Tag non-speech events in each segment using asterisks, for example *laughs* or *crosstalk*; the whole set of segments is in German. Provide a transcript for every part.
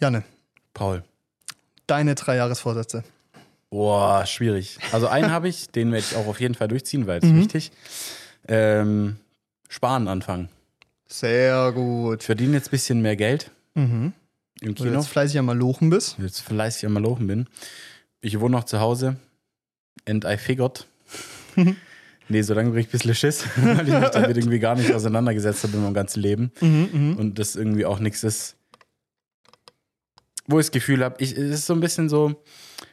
Janne, Paul. deine drei Jahresvorsätze. Boah, schwierig. Also einen habe ich, den werde ich auch auf jeden Fall durchziehen, weil es Mhm. wichtig. Ähm, sparen anfangen. Sehr gut. verdiene jetzt ein bisschen mehr Geld Mhm. im Kino. jetzt fleißig am Malochen bist. Jetzt fleißig am Malochen bin. Ich wohne noch zu Hause. And I figured. nee, so lange ich ein bisschen Schiss, *laughs* weil ich mich damit *laughs* irgendwie gar nicht auseinandergesetzt habe in meinem ganzen Leben. Mhm, mhm. Und das irgendwie auch nichts ist, wo ich das Gefühl habe, ich, es ist so ein bisschen so,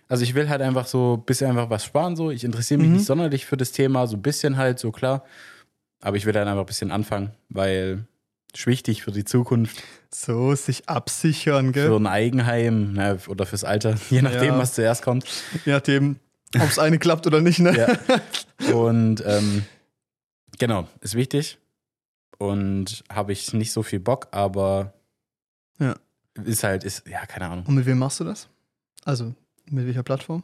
also ich will halt einfach so ein bisschen einfach was sparen, so. Ich interessiere mich Mhm. nicht sonderlich für das Thema, so ein bisschen halt, so klar. Aber ich will dann einfach ein bisschen anfangen, weil ist wichtig für die Zukunft, So, sich absichern, für gell? ein Eigenheim ne, oder fürs Alter, *laughs* je nachdem, Ja. was zuerst kommt. Je nachdem, ob es eine klappt oder nicht, ne? Ja. *laughs* Und ähm, genau, ist wichtig. Und habe ich nicht so viel Bock, aber Ja. Ist halt, ist, ja, keine Ahnung. Und mit wem machst du das? Also, mit welcher Plattform?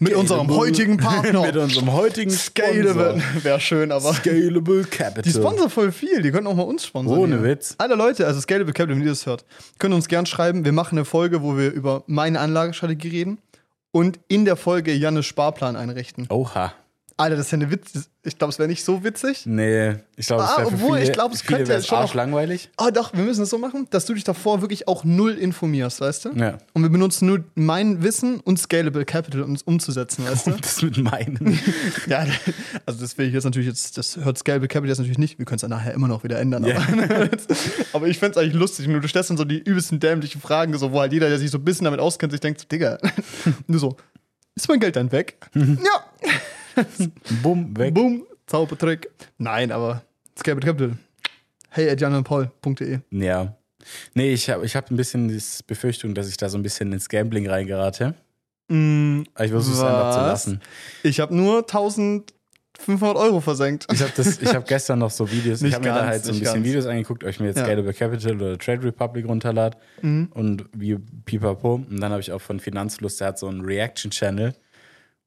Mit unserem heutigen Partner. *laughs* Mit unserem heutigen Scalable. Wäre schön, aber. Scalable Capital. Die sponsern voll viel, die können auch mal uns sponsern. Ohne hier. Witz. Alle Leute, also Scalable Capital, wenn ihr das hört, können uns gern schreiben. Wir machen eine Folge, wo wir über meine Anlagestrategie reden und in der Folge Jannes Sparplan einrichten. Oha. Alter, das ist ja eine Witz. Ich glaube, es wäre nicht so witzig. Nee, ich glaube, es Ah, wäre für obwohl, viele, ich glaub, es könnte wär's schon auch- arschlangweilig. Ah, doch, wir müssen es so machen, dass du dich davor wirklich auch null informierst, weißt du? Ja. Und wir benutzen nur mein Wissen und Scalable Capital, um es umzusetzen, weißt du? Und *laughs* das mit meinen. *laughs* ja, also das will ich jetzt natürlich jetzt, das hört Scalable Capital jetzt natürlich nicht. Wir können es dann nachher immer noch wieder ändern. Ja. Aber, *laughs* aber ich fände es eigentlich lustig. Nur du stellst dann so die übelsten dämlichen Fragen, so, wo halt jeder, der sich so ein bisschen damit auskennt, sich denkt, Digga, nur so, ist mein Geld dann weg? ja. *laughs* Bumm, weg. Boom, Zaubertrick. Nein, aber Scalable Capital. Hey at janandpaul.de. Ja. Nee, ich habe ich hab ein bisschen die Befürchtung, dass ich da so ein bisschen ins Gambling reingerate. Mm, Aber ich versuche es einfach zu lassen. ich habe nur 1500 Euro versenkt. Ich habe hab *laughs* gestern noch so Videos, ich habe mir da halt so ein bisschen ganz. Videos angeguckt, ob ich mir jetzt Ja. Scalable Capital oder Trade Republic runterlade Mhm. und wie Pipapo. Und dann habe ich auch von Finanzfluss, der hat so einen Reaction-Channel,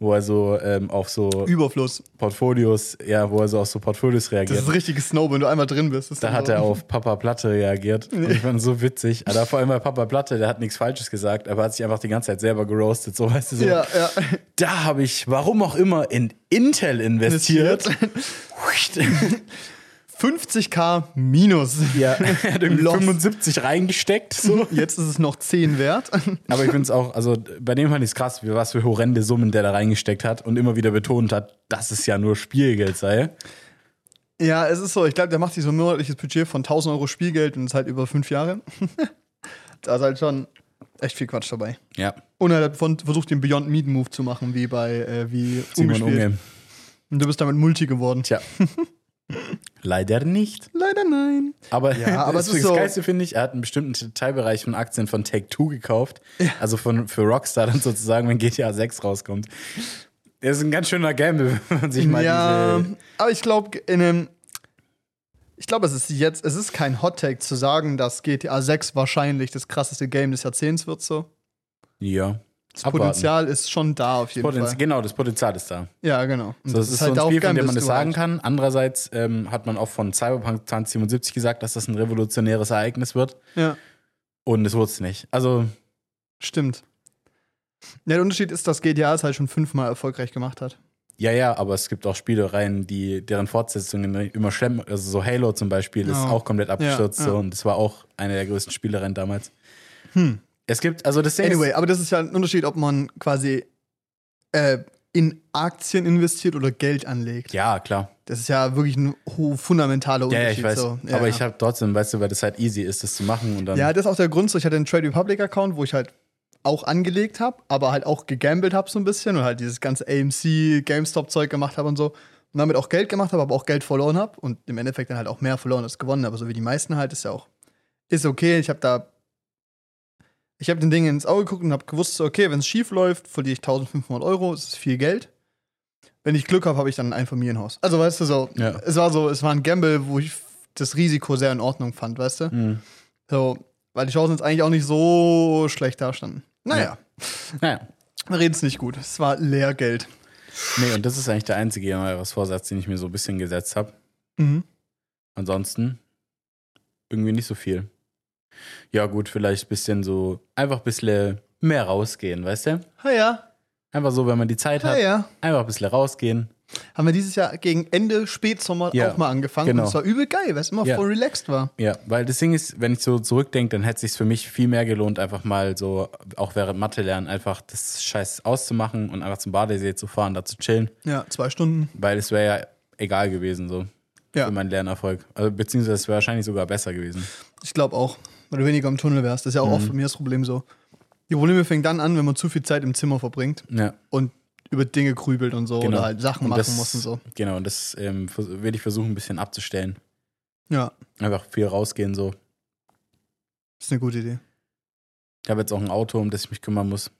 wo er so ähm, auf so Überfluss. Portfolios, ja, wo er so auf so Portfolios Das reagiert. ist richtiges Snow, wenn du einmal drin bist. Das ist Da hat er auf Papa Platte reagiert. Und ich fand so witzig. Aber vor allem bei Papa Platte, der hat nichts Falsches gesagt, aber hat sich einfach die ganze Zeit selber geroastet. So, weißt du, so. Ja, ja. Da habe ich, warum auch immer, in Intel investiert. 50k minus. Ja, *laughs* er hat irgendwie Lost. 75 reingesteckt. So. *laughs* Jetzt ist es noch 10 wert. *laughs* Aber ich finde es auch, also bei dem fand ich es krass, was für horrende Summen der da reingesteckt hat und immer wieder betont hat, dass es ja nur Spielgeld sei. Ja, es ist so. Ich glaube, der macht sich so ein monatliches Budget von 1000 Euro Spielgeld und ist halt über fünf Jahre. da ist halt schon echt viel Quatsch dabei. Ja, Und er hat von- versucht, den Beyond Meat Move zu machen, wie bei äh, wie Simon. Unge. Und du bist damit Multi geworden. Tja. Leider nicht. Leider nein. Aber, Ja, aber das, *laughs* ist das so- Geilste finde ich, er hat einen bestimmten Teilbereich von Aktien von Take-Two gekauft. Also von, für Rockstar dann sozusagen, wenn GTA 6 rauskommt. Das ist ein ganz schöner Gamble, *laughs* wenn man sich mal ja, diese. aber ich glaube, in einem. Ich glaube, es ist jetzt, es ist kein Hot Take zu sagen, dass GTA 6 wahrscheinlich das krasseste Game des Jahrzehnts wird so. Ja. Das Abwarten. Potenzial ist schon da auf jeden Potenzial, Halt Fall. genau, das Potenzial ist da. Ja, genau. So, das ist so ein Spiel, von dem man das sagen halt. kann. Andererseits ähm, hat man auch von Cyberpunk 2077 gesagt, dass das ein revolutionäres Ereignis wird. Ja, Und es wurde es nicht. Also, stimmt. Ja, der Unterschied ist, dass GTA es halt schon fünfmal erfolgreich gemacht hat. ja, ja, aber es gibt auch Spielereien, die, deren Fortsetzungen immer schlimm, also so Halo zum Beispiel ist auch komplett abgestürzt. Ja, ja. So, und das war auch eine der größten Spielereien damals. Hm. Es gibt, also das Ding Anyway, ist, aber das ist ja ein Unterschied, ob man quasi äh, in Aktien investiert oder Geld anlegt. ja, klar. Das ist ja wirklich ein fundamentaler Ja, ja, Unterschied. ich weiß. So. Ja, aber ja. ich habe trotzdem, weißt du, weil das halt easy ist, das zu machen und dann. Ja, das ist auch der Grund. So, ich hatte einen Trade Republic Account, wo ich halt auch angelegt habe, aber halt auch gegambelt habe so ein bisschen und halt dieses ganze AMC, GameStop-Zeug gemacht habe und so. Und damit auch Geld gemacht habe, aber auch Geld verloren habe und im Endeffekt dann halt auch mehr verloren als gewonnen. Aber so wie die meisten halt, ist ja auch, ist okay. Ich habe da, ich habe den Ding ins Auge geguckt und habe gewusst, okay, wenn es schief läuft, verliere ich 1500 Euro, das ist viel Geld. Wenn ich Glück habe, habe ich dann ein Einfamilienhaus. Also weißt du so, Ja. es war so, es war ein Gamble, wo ich das Risiko sehr in Ordnung fand, weißt du? Hm. So, weil die Chancen jetzt eigentlich auch nicht so schlecht dastanden. Naja, Naja. wir reden es nicht gut. Es war Lehrgeld. Nee, und das ist eigentlich der einzige Jahresvorsatz, den ich mir so ein bisschen gesetzt habe. Mhm. Ansonsten irgendwie nicht so viel. Ja, gut, vielleicht ein bisschen so, einfach ein bisschen mehr rausgehen, weißt du? Ja, ja. Einfach so, wenn man die Zeit hat, ja. einfach ein bisschen rausgehen. Haben wir dieses Jahr gegen Ende Spätsommer Ja, auch mal angefangen. genau. Und es war übel geil, weil es immer Ja. voll relaxed war. Ja, weil das Ding ist, wenn ich so zurückdenke, dann hätte es sich für mich viel mehr gelohnt, einfach mal so, auch während Mathe lernen, einfach das Scheiß auszumachen und einfach zum Badesee zu fahren, da zu chillen. Ja, zwei Stunden. Weil es wäre ja egal gewesen, so. Ja. Für meinen Lernerfolg. Also, beziehungsweise es wäre wahrscheinlich sogar besser gewesen. Ich glaube auch, weil du weniger im Tunnel wärst. Das ist ja auch Mhm. oft bei mir das Problem so. Die Probleme fängt dann an, wenn man zu viel Zeit im Zimmer verbringt Ja. und über Dinge grübelt und so Genau. oder halt Sachen Und machen das, muss und so. Genau, und das ähm, will ich versuchen, ein bisschen abzustellen. Ja, Einfach viel rausgehen, so. ist eine gute Idee. Ich habe jetzt auch ein Auto, um das ich mich kümmern muss.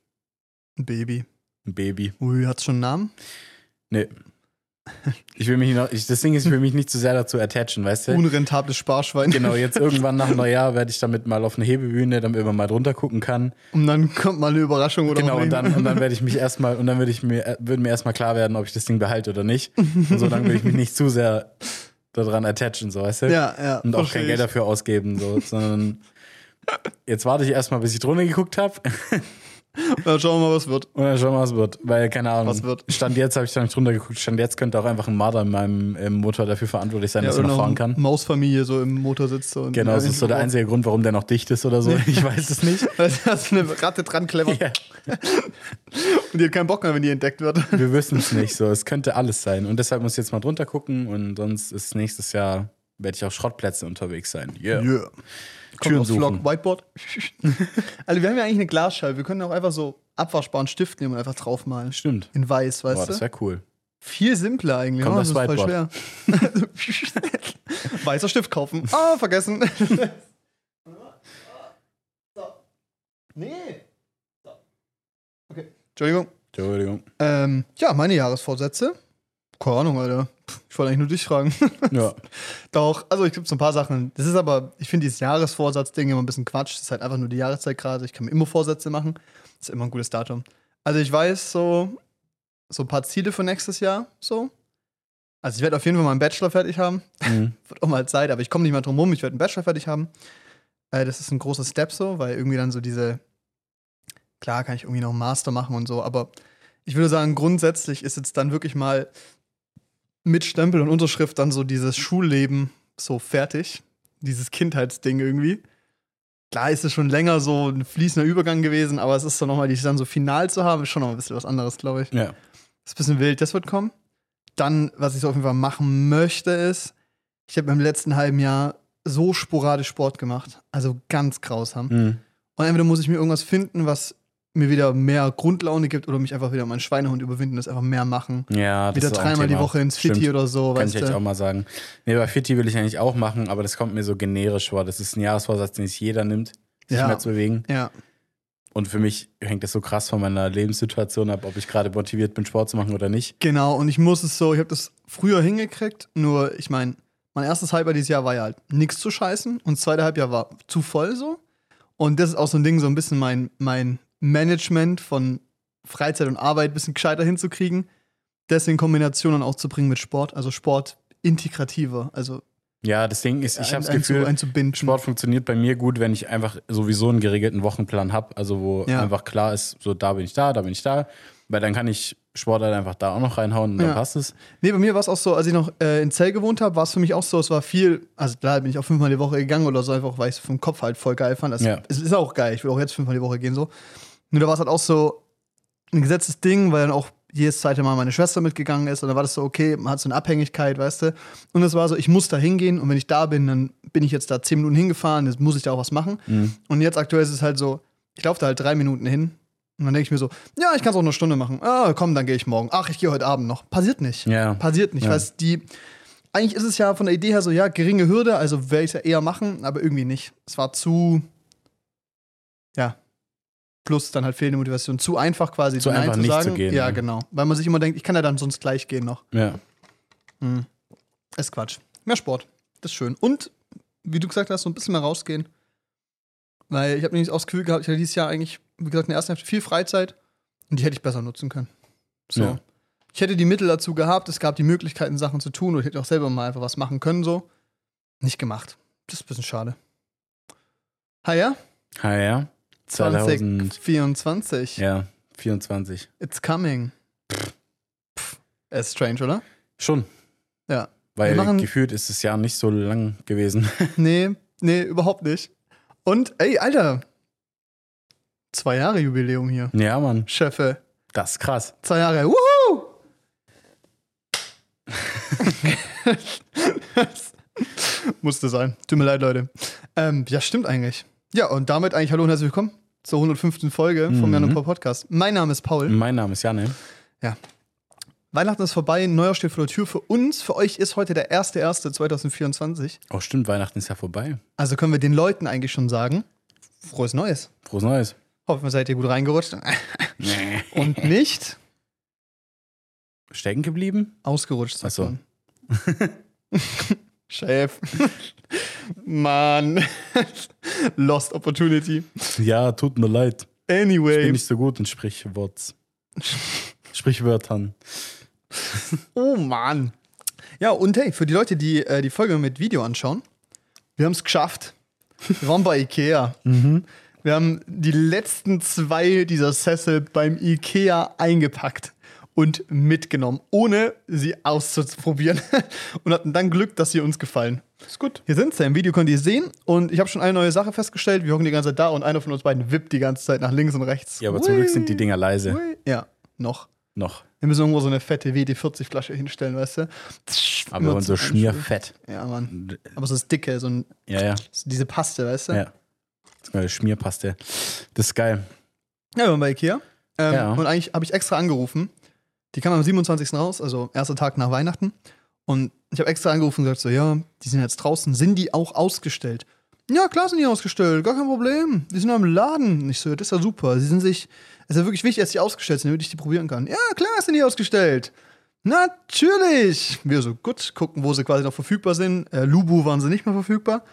Ein Baby. Ein Baby. Ui, hat's schon einen Namen? Nee. Ich will mich noch, ich, das Ding ist, ich will mich nicht zu sehr dazu attachen, weißt du? Unrentables Sparschwein. Genau, jetzt irgendwann nach *laughs* Neujahr werde ich damit mal auf eine Hebebühne, damit man mal drunter gucken kann. Und dann kommt mal eine Überraschung oder Genau, und dann, und dann werde ich mich *laughs* erstmal, und dann würde ich mir, würde mir erstmal klar werden, ob ich das Ding behalte oder nicht. Und so, dann will ich mich nicht zu sehr daran attachen, so, weißt du? Ja, ja. Und auch kein Geld dafür ausgeben, so, sondern jetzt warte ich erstmal, bis ich drunter geguckt habe Dann schauen wir mal, was wird. und dann schauen wir, was wird. Weil, keine Ahnung, Was wird? Stand jetzt habe ich da nicht drunter geguckt, Stand jetzt könnte auch einfach ein Marder in meinem ähm, Motor dafür verantwortlich sein, dass er noch fahren kann. Mausfamilie so im Motor sitzt. Und Genau, das ist so der einzige Grund, warum der noch dicht ist oder so. *laughs* Ich weiß es nicht. Weil da ist eine Ratte dran clever Ja. *laughs* und die hat keinen Bock mehr, wenn die entdeckt wird. *laughs* Wir wissen es nicht so. Es könnte alles sein. Und deshalb muss ich jetzt mal drunter gucken und sonst ist nächstes Jahr werde ich auf Schrottplätzen unterwegs sein. Yeah. Yeah. Kommt Türen aufs suchen. Vlog, Whiteboard. *laughs* also wir haben ja eigentlich eine Glasscheibe. Wir können auch einfach so abwaschbaren Stift nehmen und einfach draufmalen. Stimmt. In weiß, weißt Boah, das du? wäre cool. Viel simpler eigentlich. Kommt oh, aufs das ist voll schwer. *laughs* Weißer Stift kaufen. Ah, *laughs* vergessen. so. Nee. So. Okay. Entschuldigung. Entschuldigung. Ähm, ja, meine Jahresvorsätze. Keine Ahnung, Alter. Ich wollte eigentlich nur dich fragen. Ja. *laughs* Doch, also ich gibt so ein paar Sachen. Das ist aber, ich finde dieses Jahresvorsatz-Ding immer ein bisschen Quatsch. Das ist halt einfach nur die Jahreszeit gerade. Ich kann mir immer Vorsätze machen. Das ist immer ein gutes Datum. Also ich weiß so, so ein paar Ziele für nächstes Jahr. So. Also ich werde auf jeden Fall meinen Bachelor fertig haben. Mhm. *laughs* Wird auch mal Zeit, aber ich komme nicht mal drum rum. Ich werde einen Bachelor fertig haben. Äh, das ist ein großer Step so, weil irgendwie dann so diese, klar kann ich irgendwie noch einen Master machen und so, aber ich würde sagen, grundsätzlich ist jetzt dann wirklich mal mit Stempel und Unterschrift dann so dieses Schulleben so fertig. Dieses Kindheitsding irgendwie. Klar ist es schon länger so ein fließender Übergang gewesen, aber es ist so nochmal, die dann so final zu haben, ist schon noch ein bisschen was anderes, glaube ich. Ja. Ist ein bisschen wild, das wird kommen. Dann, was ich so auf jeden Fall machen möchte, ist, ich habe im letzten halben Jahr so sporadisch Sport gemacht. Also ganz grausam. Mhm. Und entweder muss ich mir irgendwas finden, was mir wieder mehr Grundlaune gibt oder mich einfach wieder meinen Schweinehund überwinden, das einfach mehr machen. Ja, das wieder ist dreimal die. Woche ins. Fitti oder so, Kann ich echt auch mal sagen. Nee, bei Fitti will ich eigentlich auch machen, aber das kommt mir so generisch vor. Das ist ein Jahresvorsatz, den sich jeder nimmt, sich Ja. mehr zu bewegen. Ja, Und für mich hängt das so krass von meiner Lebenssituation ab, ob ich gerade motiviert bin, Sport zu machen oder nicht. genau. Und ich muss es so, ich habe das früher hingekriegt, nur ich meine, mein erstes Halbjahr dieses Jahr war ja halt nichts zu scheißen und das zweite Halbjahr war zu voll so. Und das ist auch so ein Ding, so ein bisschen mein, mein Management von Freizeit und Arbeit ein bisschen gescheiter hinzukriegen. Das in Kombination dann auch zu bringen mit Sport, also Sport integrativer, also Ja, das Ding ist, ich habe das Gefühl, einzu-. Sport funktioniert bei mir gut, wenn ich einfach sowieso einen geregelten Wochenplan habe. Also wo Ja. einfach klar ist, so da bin ich da, da bin ich da. Weil dann kann ich Sport halt einfach da auch noch reinhauen und dann Ja. passt es. Nee, bei mir war es auch so, als ich noch äh, in Zell gewohnt habe, war es für mich auch so, es war viel, also klar bin ich auch fünfmal die Woche gegangen oder so, einfach weil ich es vom Kopf halt voll geil fand. Das, Ja. Es ist auch geil, ich will auch jetzt fünfmal die Woche gehen so. Nur da war es halt auch so ein gesetztes Ding, weil dann auch jedes zweite Mal meine Schwester mitgegangen ist und dann war das so, okay, man hat so eine Abhängigkeit, weißt du. Und es war so, ich muss da hingehen und wenn ich da bin, dann bin ich jetzt da zehn Minuten hingefahren, jetzt muss ich da auch was machen. Mhm. Und jetzt aktuell ist es halt so, ich laufe da halt drei Minuten hin und dann denke ich mir so, ja, ich kann es auch eine Stunde machen. Ah, komm, dann gehe ich morgen. Ach, ich gehe heute Abend noch. Passiert nicht. Ja. Passiert nicht. Ja. Weil es die, eigentlich ist es ja von der Idee her so, ja, geringe Hürde, also werde ich es ja eher machen, aber irgendwie nicht. Es war zu, ja, plus dann halt fehlende Motivation. Zu einfach quasi Zu Nein einfach zu nicht sagen. zu gehen, Ja, ja. genau. Weil man sich immer denkt, ich kann ja dann sonst gleich gehen noch. Ja. Hm. Ist Quatsch. Mehr Sport. Das ist schön. Und, wie du gesagt hast, so ein bisschen mehr rausgehen. Weil ich habe nämlich auch das Gefühl gehabt, ich hatte dieses Jahr eigentlich, wie gesagt, in der ersten Hälfte viel Freizeit und die hätte ich besser nutzen können. So. Ja. Ich hätte die Mittel dazu gehabt, es gab die Möglichkeiten, Sachen zu tun und ich hätte auch selber mal einfach was machen können, so. Nicht gemacht. Das ist ein bisschen schade. Ha ja? Ah ja. 2000. 2024. Ja, 24. It's coming. Pff. Ist strange, oder? Schon. Ja. Weil machen- gefühlt ist das Jahr nicht so lang gewesen. *laughs* Nee, nee, überhaupt nicht. Und, ey, Alter. Zwei Jahre Jubiläum hier. ja, Mann. Chefe. Das ist krass. Zwei Jahre. Wuhu! *laughs* *laughs* Musste sein. Tut mir leid, Leute. Ähm, ja, stimmt eigentlich. Ja, und damit eigentlich hallo und herzlich willkommen zur 105. Folge vom Mhm. Jan und Paul Podcast. Mein Name ist Paul. Mein Name ist Janne. Ja. Weihnachten ist vorbei, neuer steht vor der Tür für uns. Für euch ist heute der 1.1.2024. Oh, stimmt, Weihnachten ist ja vorbei. Also können wir den Leuten eigentlich schon sagen, frohes Neues. Frohes Neues. Hoffen wir, seid ihr gut reingerutscht. Nee. Und nicht Stecken geblieben? ausgerutscht. sagt Ach so. man. *laughs* Chef. Mann. *laughs* Lost Opportunity. Ja, tut mir leid. Ich Anyway. bin nicht so gut in Sprichwort. Sprichwörtern. Oh Mann. Ja, und hey, für die Leute, die äh, die Folge mit Video anschauen, wir haben es geschafft. Wir waren bei Ikea. Wir haben die letzten zwei dieser Sessel beim Ikea eingepackt und mitgenommen, ohne sie auszuprobieren. *laughs* und hatten dann Glück, dass sie uns gefallen. Ist gut. Hier sind sie. Im Video könnt ihr sehen. Und ich habe schon eine neue Sache festgestellt. Wir hocken die ganze Zeit da und einer von uns beiden wippt die ganze Zeit nach links und rechts. Ja, aber zum Glück sind die Dinger leise. Ui. Ja, noch. Noch. Wir müssen irgendwo so eine fette WD-40-Flasche hinstellen, weißt du? Aber so schmierfett. Ja, Mann. Aber so das dicke, so, ein, Ja, ja. so diese Paste, weißt du? Ja. Das ist meine Schmierpaste. Das ist geil. Ja, wir waren bei Ikea. Ähm, Ja. Und eigentlich habe ich extra angerufen. Die kam am 27. raus, also erster Tag nach Weihnachten. Und ich habe extra angerufen und gesagt: So, ja, die sind jetzt draußen. Sind die auch ausgestellt? Ja, klar sind die ausgestellt, gar kein Problem. Die sind am Laden. Und Ich so, das ist ja super. Sie sind sich, es ist ja wirklich wichtig, dass die ausgestellt sind, damit ich die probieren kann. Ja, klar sind die ausgestellt. Natürlich. Wir so, gut, gucken, wo sie quasi noch verfügbar sind. Äh, Lubu waren sie nicht mehr verfügbar.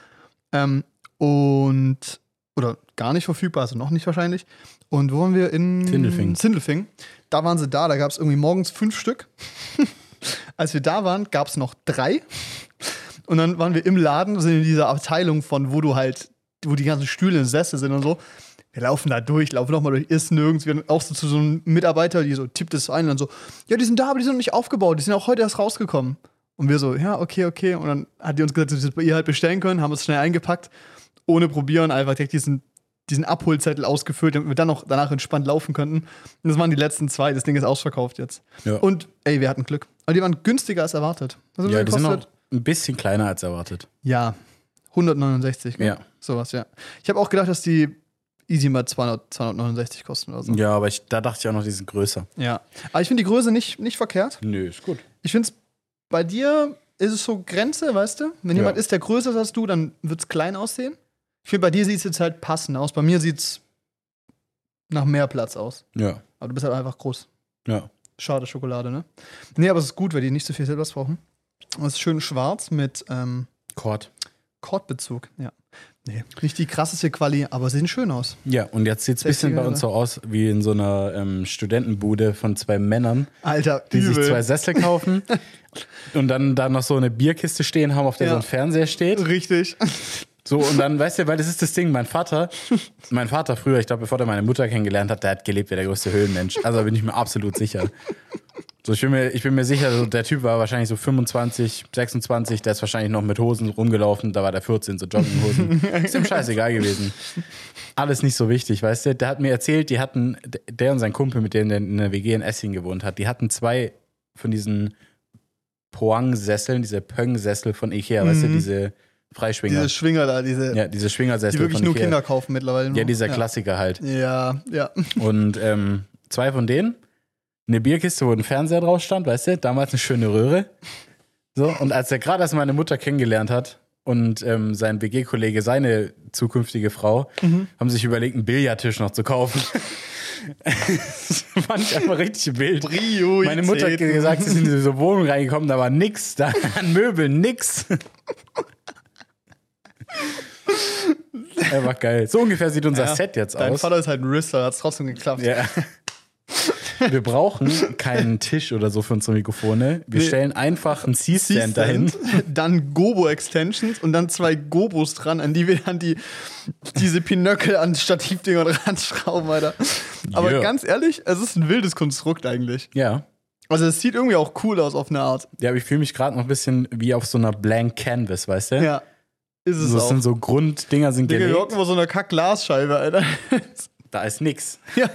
Ähm, und, oder gar nicht verfügbar, also noch nicht wahrscheinlich. Und wo waren wir? In Sindelfingen. Sindelfingen. Da waren sie da, da gab es irgendwie morgens fünf Stück. *laughs* Als wir da waren, gab es noch drei. Und dann waren wir im Laden, sind in dieser Abteilung von, wo du halt, wo die ganzen Stühle und Sessel sind und so. Wir laufen da durch, laufen nochmal durch, ist nirgends. Wir auch so zu so einem Mitarbeiter, die so tippt es ein und dann so, ja, die sind da, aber die sind noch nicht aufgebaut, die sind auch heute erst rausgekommen. Und wir so, ja, okay, okay. Und dann hat die uns gesagt, dass wir das bei ihr halt bestellen können, haben es schnell eingepackt, ohne probieren, einfach direkt diesen, diesen Abholzettel ausgefüllt, damit wir dann noch danach entspannt laufen könnten. Und das waren die letzten zwei, das Ding ist ausverkauft jetzt. Ja. Und ey, wir hatten Glück. Aber die waren günstiger als erwartet. Was Ja, die sind noch ein bisschen kleiner als erwartet. Ja, 169. gell? Ja. Sowas, ja. Ich habe auch gedacht, dass die easy mal 200, 269 kosten oder so. Ja, aber ich, da dachte ich auch noch, die sind größer. Ja. Aber ich finde die Größe nicht, nicht verkehrt. Nö, ist gut. Ich finde es, bei dir ist es so Grenze, weißt du? Wenn jemand Ja. ist, der größer ist als du, dann wird es klein aussehen. Ich finde, bei dir sieht es jetzt halt passend aus. Bei mir sieht es nach mehr Platz aus. Ja. Aber du bist halt einfach groß. Ja. Schade Schokolade, ne? Nee, aber es ist gut, weil die nicht so viel Silbers brauchen. Und es ist schön schwarz mit ähm, Kord. Kordbezug. Ja. Nee, nicht die krasseste Quali, aber sehen schön aus. Ja, und jetzt sieht es ein bisschen 60er, bei uns so aus wie in so einer ähm, Studentenbude von zwei Männern, Alter, die übel. sich zwei Sessel kaufen *laughs* und dann da noch so eine Bierkiste stehen haben, auf der Ja. so ein Fernseher steht. Richtig. *laughs* So, und dann, weißt du, weil das ist das Ding, mein Vater, mein Vater früher, ich glaube, bevor er meine Mutter kennengelernt hat, der hat gelebt wie der größte Höhlenmensch. Also da bin ich mir absolut sicher. So, ich bin mir, ich bin mir sicher, so, der Typ war wahrscheinlich so 25, 26, der ist wahrscheinlich noch mit Hosen rumgelaufen, da war der 14, so Jogginghosen. Ist ihm scheißegal gewesen. Alles nicht so wichtig, weißt du? Der hat mir erzählt, die hatten, der und sein Kumpel, mit dem der in der WG in Essing gewohnt hat, die hatten zwei von diesen Poang-Sesseln, diese Pöng-Sessel von Ikea, weißt du, diese Freischwinger. Diese Schwinger da, diese, Ja, diese Schwingersessel die wirklich nur Ikea. Kinder kaufen mittlerweile. Nur. Ja, dieser ja. Klassiker halt. Ja, ja. *laughs* Und ähm, zwei von denen, eine Bierkiste, wo ein Fernseher drauf stand, weißt du, damals eine schöne Röhre. So, und als er gerade erst meine Mutter kennengelernt hat und ähm, sein WG-Kollege seine zukünftige Frau, Mhm. haben sich überlegt, einen Billardtisch noch zu kaufen. das *laughs* fand ich einfach richtig wild. Prioritäten. Meine Mutter hat gesagt, sie sind in diese Wohnung reingekommen, da war nix, da an Möbeln nix. *laughs* Einfach geil. So ungefähr sieht unser Ja, Set jetzt Dein aus. Vater ist halt ein Wrestler, hat es trotzdem geklappt. Ja. wir brauchen keinen Tisch oder so für unsere Mikrofone. Wir Nee. stellen einfach einen C-Stand dahin. Dann Gobo-Extensions und dann zwei Gobos dran, an die wir dann die, diese Pinöckel an Stativdinger dran schrauben, Alter. Aber Yeah. ganz ehrlich, es ist ein wildes Konstrukt eigentlich. Ja. Also es sieht irgendwie auch cool aus auf eine Art. Ja, aber ich fühle mich gerade noch ein bisschen wie auf so einer Blank Canvas, weißt du? Ja. Ist es So, das auch. sind so Grunddinger sind Digga, wir gelegt. hocken vor so einer Kack-Glasscheibe, Alter. Da ist nix. *laughs* ja,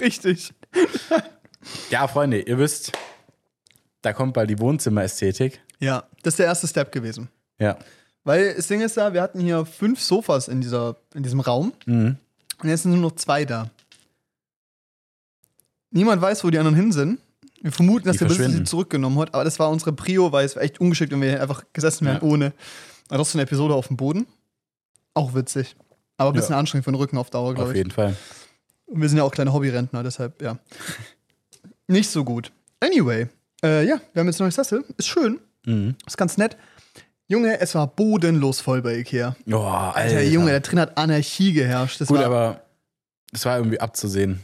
richtig. Ja, Freunde, ihr wisst, da kommt bald die Wohnzimmerästhetik. Ja, das ist der erste Step gewesen. Ja. Weil das Ding ist da, wir hatten hier fünf Sofas in, dieser, in diesem Raum Mhm. und jetzt sind nur noch zwei da. Niemand weiß, wo die anderen hin sind. Wir vermuten, dass Die der Besitzer sie zurückgenommen hat, aber das war unsere Prio, weil es war echt ungeschickt, wenn wir hier einfach gesessen wären Ja. ohne. Das ist eine Episode auf dem Boden. Auch witzig. Aber ein bisschen Ja. anstrengend für den Rücken auf Dauer, glaube Auf ich. jeden Fall. Und wir sind ja auch kleine Hobbyrentner, deshalb, ja. Nicht so gut. Anyway, äh, ja, wir haben jetzt ein neues Sessel. Ist schön. Mhm. Ist ganz nett. Junge, es war bodenlos voll bei Ikea. Oh, Alter. Alter, Junge, da drin hat Anarchie geherrscht. Das Gut, war, aber es war irgendwie abzusehen.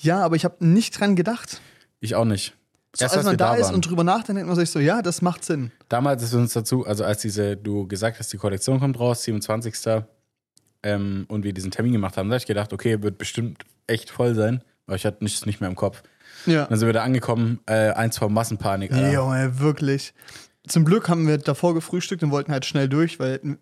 ja, aber ich habe nicht dran gedacht. Ich auch nicht. So, Erst als man da, da ist und drüber nachdenkt, denkt man sich so, ja, das macht Sinn. Damals ist uns dazu, also als diese, du gesagt hast, die Kollektion kommt raus, 27. Ähm, und wir diesen Termin gemacht haben, da habe ich gedacht, okay, wird bestimmt echt voll sein, weil ich hatte nichts nicht mehr im Kopf. Ja. Dann sind wir da angekommen, äh, eins vor Massenpanik. Alter. Junge, wirklich. Zum Glück haben wir davor gefrühstückt und wollten halt schnell durch, weil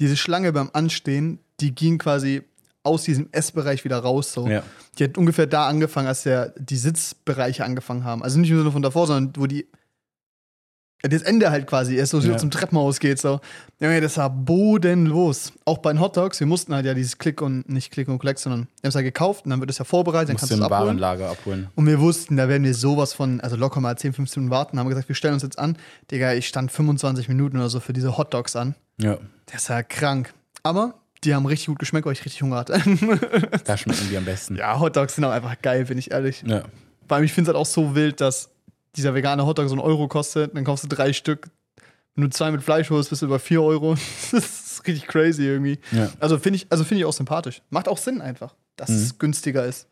diese Schlange beim Anstehen, die ging quasi aus diesem Essbereich wieder raus. So. Ja. Die hat ungefähr da angefangen, als der, die Sitzbereiche angefangen haben. Also nicht im Sinne von davor, sondern wo die. Das Ende halt quasi erst so Ja. zum Treppenhaus geht. So. Junge, das war bodenlos. Auch bei den Hotdogs, wir mussten halt ja dieses Click und nicht Click und Collect, sondern wir haben es ja gekauft und dann wird es ja vorbereitet, dann kannst du es abholen. Warenlager abholen. Und wir wussten, da werden wir sowas von, also locker mal 10, 15 Minuten warten, haben gesagt, wir stellen uns jetzt an. Digga, ich stand 25 Minuten oder so für diese Hotdogs an. Ja, Das ist ja krank. Aber die haben richtig gut geschmeckt, weil ich richtig Hunger hatte. *laughs* da schmecken die am besten. ja, Hotdogs sind auch einfach geil, bin ich ehrlich. Ja. Vor allem, ich finde es halt auch so wild, dass dieser vegane Hotdog so einen Euro kostet, dann kaufst du drei Stück. Wenn du zwei mit Fleisch holst, bist du über 4 Euro. *laughs* Das ist richtig crazy irgendwie. Ja. Also finde ich, also find ich auch sympathisch. Macht auch Sinn einfach, dass es günstiger ist.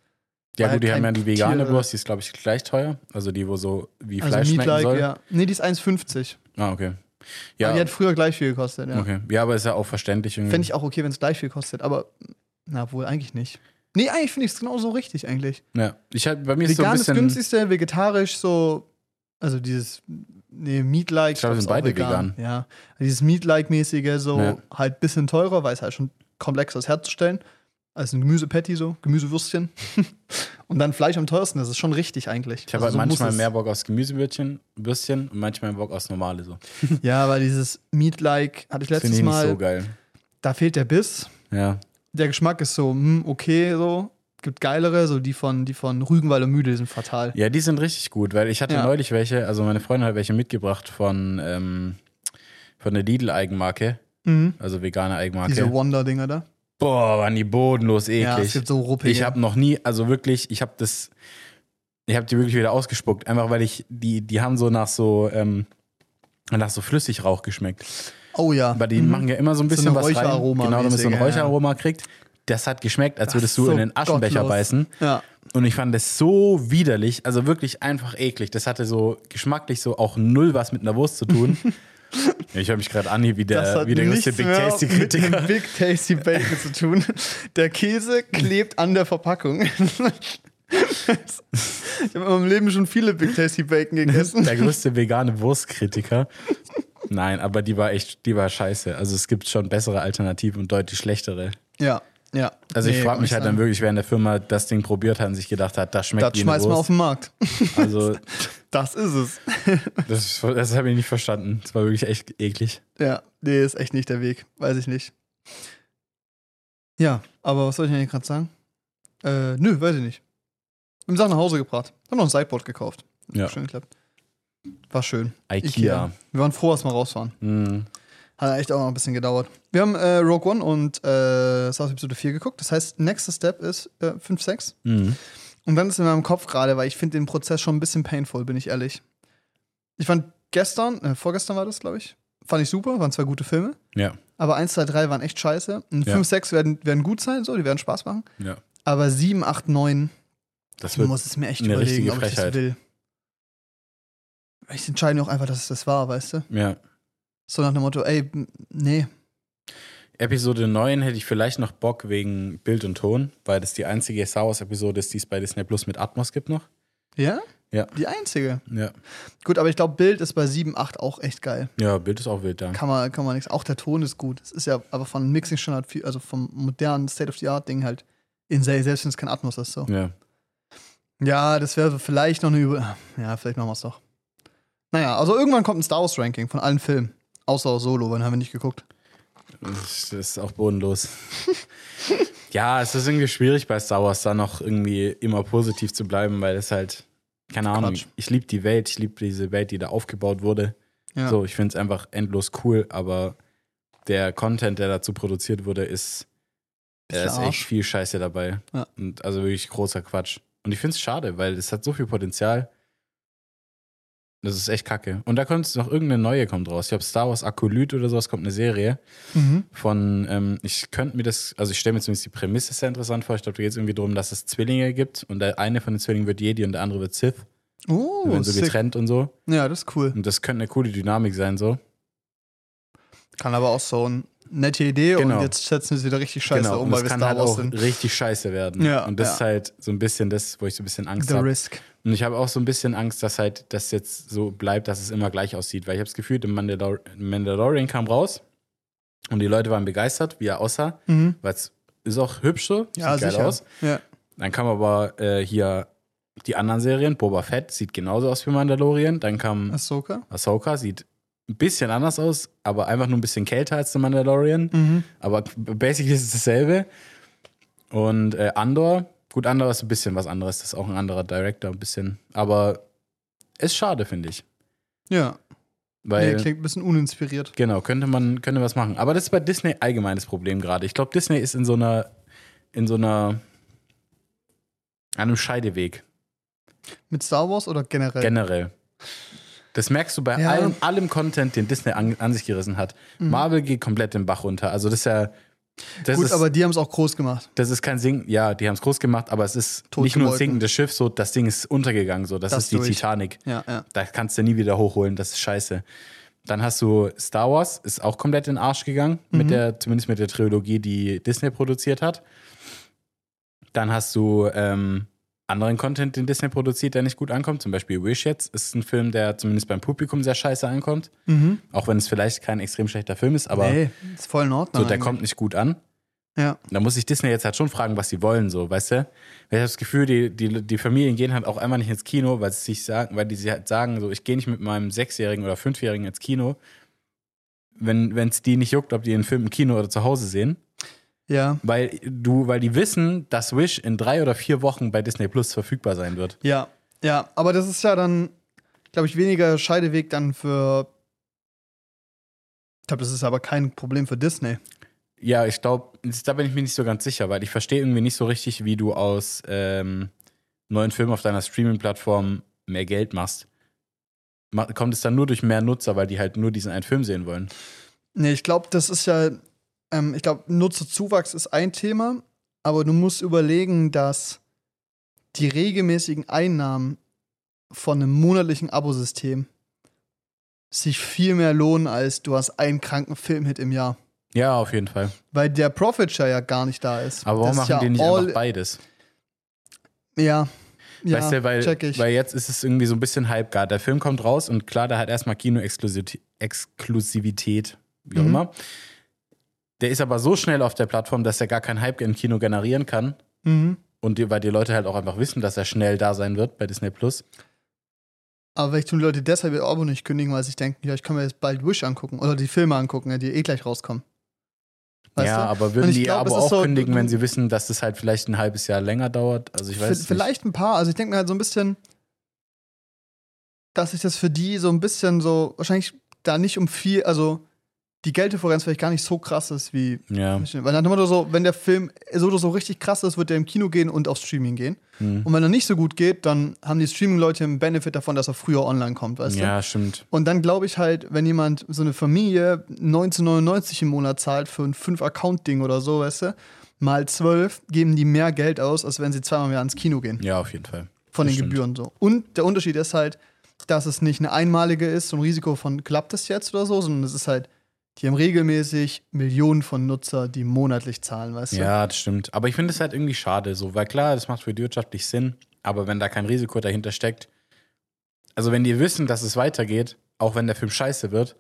Ja, gut, die kein haben ja die vegane Tier- Wurst, die ist, glaube ich, gleich teuer. Also die, wo so wie Also Fleisch schmecken Meat-like, soll. ja. Nee, die ist 1,50. Ah, okay. Aber Ja, die hat früher gleich viel gekostet, ja. okay. ja, aber ist ja auch verständlich irgendwie. Fände ich auch okay, wenn es gleich viel kostet, aber na wohl eigentlich nicht. Nee, eigentlich finde ich es genauso richtig eigentlich. ja. Ich halt, bei mir ist so ein Vegan ist bisschen. günstigste, vegetarisch so, also dieses, nee, Meat-like. Ich glaub, wir ist sind beide vegan. vegan. Ja, dieses Meat-like-mäßige so Ja. halt ein bisschen teurer, weil es halt schon komplexer ist herzustellen. Als ein Gemüsepatty so, Gemüsewürstchen. *laughs* und dann Fleisch am teuersten, das ist schon richtig eigentlich. Ich habe Also halt so manchmal mehr Bock aus Gemüsewürstchen, Würstchen und manchmal Bock aus normale so. *laughs* Ja, weil dieses Meat-like hatte ich letztes ich nicht Mal, so geil. da fehlt der Biss. Ja. Der Geschmack ist so, hm, okay, so. Gibt geilere, so die von, die von Rügenwalder Müde, die sind fatal. Ja, die sind richtig gut, weil ich hatte Ja. neulich welche, also meine Freundin hat welche mitgebracht von, ähm, von der Lidl-Eigenmarke, Mhm. also vegane Eigenmarke. Diese Wonder-Dinger da. Boah, waren die bodenlos Ja, es eklig. gibt so ruppige. ich habe noch nie, also wirklich, ich habe das, ich habe die wirklich wieder ausgespuckt, einfach weil ich, die, die haben so nach so, ähm, nach so Flüssigrauch geschmeckt. oh ja. Aber die machen ja immer so ein So bisschen eine was rein, Räucheraroma genau, damit es so ein mäßig, ja. Räucheraroma kriegt. Das hat geschmeckt, als würdest du so in den Aschenbecher gottlos. beißen. Ja. Und ich fand das so widerlich, also wirklich einfach eklig. Das hatte so geschmacklich so auch null was mit einer Wurst zu tun. *laughs* ich höre mich gerade an, wie der, wie der größte Big Tasty mit Kritiker. dem Big Tasty Bacon *laughs* zu tun. Der Käse klebt an der Verpackung. *laughs* Ich habe in meinem Leben schon viele Big Tasty Bacon gegessen. Der größte vegane Wurstkritiker. Nein, aber die war echt, die war scheiße. Also es gibt schon bessere Alternativen und deutlich schlechtere. Ja, ja. Also ich Nee, frage muss mich halt dann wirklich, wer in der Firma das Ding probiert hat und sich gedacht hat, das schmeckt Das schmeißt man auf den Markt. *laughs* Also *laughs* Das ist es. *laughs* das, das habe ich nicht verstanden. Das war wirklich echt eklig. Ja, nee, ist echt nicht der Weg. Weiß ich nicht. Ja, aber was soll ich denn gerade sagen? Äh, nö, weiß ich nicht. Wir haben Sachen nach Hause gebracht. Haben noch ein Sideboard gekauft. Ja. Schön geklappt. War schön. Ikea. Wir waren froh, dass wir rausfahren. Mhm. Hat echt auch noch ein bisschen gedauert. Wir haben äh, Rogue One und äh, Star Wars Episode 4 geguckt. Das heißt, nächster Step ist äh, 5, 6. Mhm. Und dann ist in meinem Kopf gerade, weil ich finde den Prozess schon ein bisschen painful, bin ich ehrlich. Ich fand gestern, äh, vorgestern war das, glaube ich, fand ich super, waren zwei gute Filme. Ja, Aber 1, 2, 3 waren echt scheiße. Und Ja. 5, 6 werden, werden gut sein, so, die werden Spaß machen. ja. Aber 7, 8, 9 Das Ich muss es mir echt überlegen, ob ich das will. Ich entscheide auch einfach, dass es das war, weißt du? ja. So nach dem Motto, ey, nee. Episode 9 hätte ich vielleicht noch Bock wegen Bild und Ton, weil das die einzige Star Wars Episode ist, die es bei Disney Plus mit Atmos gibt noch. Ja? Ja. Die einzige. Ja. Gut, aber ich glaube, Bild ist bei 7, 8 auch echt geil. Ja, Bild ist auch wild da. Kann man, kann man nichts. Auch der Ton ist gut. Es ist ja aber von Mixing Standard, viel, also vom modernen State-of-the-Art-Ding halt in selbst wenn es kein Atmos ist. So. Ja. Ja, das wäre vielleicht noch eine Über. Ja, vielleicht machen wir es doch. Naja, also irgendwann kommt ein Star Wars-Ranking von allen Filmen. Außer Solo, weil haben wir nicht geguckt. Das ist auch bodenlos. *laughs* ja, es ist irgendwie schwierig bei Star Wars da noch irgendwie immer positiv zu bleiben, weil es halt, keine Ahnung, Quatsch. ich liebe die Welt, ich liebe diese Welt, die da aufgebaut wurde. Ja. So, ich finde es einfach endlos cool, aber der Content, der dazu produziert wurde, ist, da ist echt viel Scheiße dabei. Ja. Und also wirklich großer Quatsch. Und ich finde es schade, weil es hat so viel Potenzial. Das ist echt kacke. Und da kommt noch irgendeine neue kommt raus. Ich glaube, Star Wars Akolyt oder sowas kommt eine Serie Mhm. von, ähm, ich könnte mir das, also ich stelle mir zumindest die Prämisse sehr interessant vor. Ich glaube, da geht es irgendwie darum, dass es Zwillinge gibt und der eine von den Zwillingen wird Jedi und der andere wird Sith. Oh, werden so sick. getrennt und so. Ja, das ist cool. Und das könnte eine coole Dynamik sein, so. Kann aber auch so eine nette Idee Genau. und jetzt setzen wir es wieder richtig scheiße genau. um, Und weil wir kann Star halt Wars auch sind. richtig scheiße werden. Ja, und das ja. ist halt so ein bisschen das, wo ich so ein bisschen Angst The habe. Risk. Und ich habe auch so ein bisschen Angst, dass halt das jetzt so bleibt, dass es immer gleich aussieht. Weil ich habe das Gefühl, der Mandalor Mandalorian kam raus und die Leute waren begeistert, wie er aussah. Mhm. Weil es ist auch hübsch so, sieht Ja, geil sicher. aus. Ja. Dann kam aber äh, hier die anderen Serien. Boba Fett sieht genauso aus wie Mandalorian. Dann kam Ahsoka. Ahsoka, sieht ein bisschen anders aus, aber einfach nur ein bisschen kälter als der Mandalorian. Mhm. Aber basically ist es dasselbe. Und äh, Andor, gut, Andor ist ein bisschen was anderes. Das ist auch ein anderer Director, ein bisschen. Aber ist schade, finde ich. Ja. Weil, nee, klingt ein bisschen uninspiriert. genau, könnte man könnte was machen. Aber das ist bei Disney allgemeines Problem gerade. Ich glaube, Disney ist in so einer, in so einer, an einem Scheideweg. Mit Star Wars oder generell? Generell. Das merkst du bei Ja. allem, allem Content, den Disney an, an sich gerissen hat. Marvel geht komplett den Bach runter. Also das ist ja. Das Gut, ist, aber die haben es auch groß gemacht. das ist kein Sing, ja, die haben es groß gemacht, aber es ist Tot nicht nur ein sinkendes Schiff, so das Ding ist untergegangen, so das, Das ist die durch. Titanic. Ja, ja. Da kannst du nie wieder hochholen, das ist scheiße. Dann hast du Star Wars, ist auch komplett in den Arsch gegangen, Mhm. mit der, zumindest mit der Trilogie, die Disney produziert hat. Dann hast du ähm, anderen Content, den Disney produziert, der nicht gut ankommt. Zum Beispiel Wish jetzt ist ein Film, der zumindest beim Publikum sehr scheiße ankommt. Mhm. Auch wenn es vielleicht kein extrem schlechter Film ist, aber nee, ist voll in Ordnung. so, der eigentlich. kommt nicht gut an. Ja. Da muss sich Disney jetzt halt schon fragen, was sie wollen, so, weißt du? Weil Ich habe das Gefühl, die, die, die Familien gehen halt auch einmal nicht ins Kino, weil sie sich sagen, weil die halt sagen, so, ich gehe nicht mit meinem Sechsjährigen oder Fünfjährigen ins Kino, wenn es die nicht juckt, ob die den Film im Kino oder zu Hause sehen. Ja. Weil du, weil die wissen, dass Wish in drei oder vier Wochen bei Disney Plus verfügbar sein wird. Ja. Ja. Aber das ist ja dann, glaube ich, weniger Scheideweg dann für. Ich glaube, das ist aber kein Problem für Disney. Ja, ich glaube, da bin ich mir nicht so ganz sicher, weil ich verstehe irgendwie nicht so richtig, wie du aus ähm, neuen Filmen auf deiner Streaming-Plattform mehr Geld machst. Ma- Kommt es dann nur durch mehr Nutzer, weil die halt nur diesen einen Film sehen wollen? Nee, ich glaube, das ist ja, ähm, ich glaube, Nutzerzuwachs ist ein Thema, aber du musst überlegen, dass die regelmäßigen Einnahmen von einem monatlichen Abosystem sich viel mehr lohnen, als du hast einen kranken Filmhit im Jahr. Ja, auf jeden Fall. Weil der Profit Share ja gar nicht da ist. Aber warum machen ja die nicht einfach beides? Ja. ja weißt du, weil, weil jetzt ist es irgendwie so ein bisschen Hype gerade. Der Film kommt raus und klar, der hat erstmal Kino-Exklusivität, wie auch Mhm. immer. Der ist aber so schnell auf der Plattform, dass er gar keinen Hype im Kino generieren kann. mhm. Und die, weil die Leute halt auch einfach wissen, dass er schnell da sein wird bei Disney Plus. Aber vielleicht tun die Leute deshalb ihr Abo nicht kündigen, weil sie sich denken, ja, ich kann mir jetzt bald Wish angucken oder die Filme angucken, die eh gleich rauskommen. Weißt ja, du? aber würden ich die glaub, ist auch so, kündigen, wenn sie wissen, dass das halt vielleicht ein halbes Jahr länger dauert? Also ich weiß V- nicht. Vielleicht ein paar. Also ich denke mir halt so ein bisschen, dass sich das für die so ein bisschen so, wahrscheinlich da nicht um viel, also die Gelddifferenz vielleicht gar nicht so krass ist wie. Ja. Weil dann immer so, wenn der Film so oder so richtig krass ist, wird der im Kino gehen und auf Streaming gehen. Hm. Und wenn er nicht so gut geht, dann haben die Streaming-Leute einen Benefit davon, dass er früher online kommt, weißt du? Ja, stimmt. Und dann glaube ich halt, wenn jemand so eine Familie 1999 im Monat zahlt für ein 5-Account-Ding oder so, weißt du, mal zwölf geben die mehr Geld aus, als wenn sie zweimal mehr ins Kino gehen. Ja, auf jeden Fall. Von Das den stimmt. Gebühren so. Und der Unterschied ist halt, dass es nicht eine einmalige ist, so ein Risiko von klappt es jetzt oder so, sondern es ist halt, die haben regelmäßig Millionen von Nutzer, die monatlich zahlen, weißt du? Ja, das stimmt. Aber ich finde es halt irgendwie schade, so, weil klar, das macht für die wirtschaftlich Sinn, aber wenn da kein Risiko dahinter steckt, also wenn die wissen, dass es weitergeht, auch wenn der Film scheiße wird,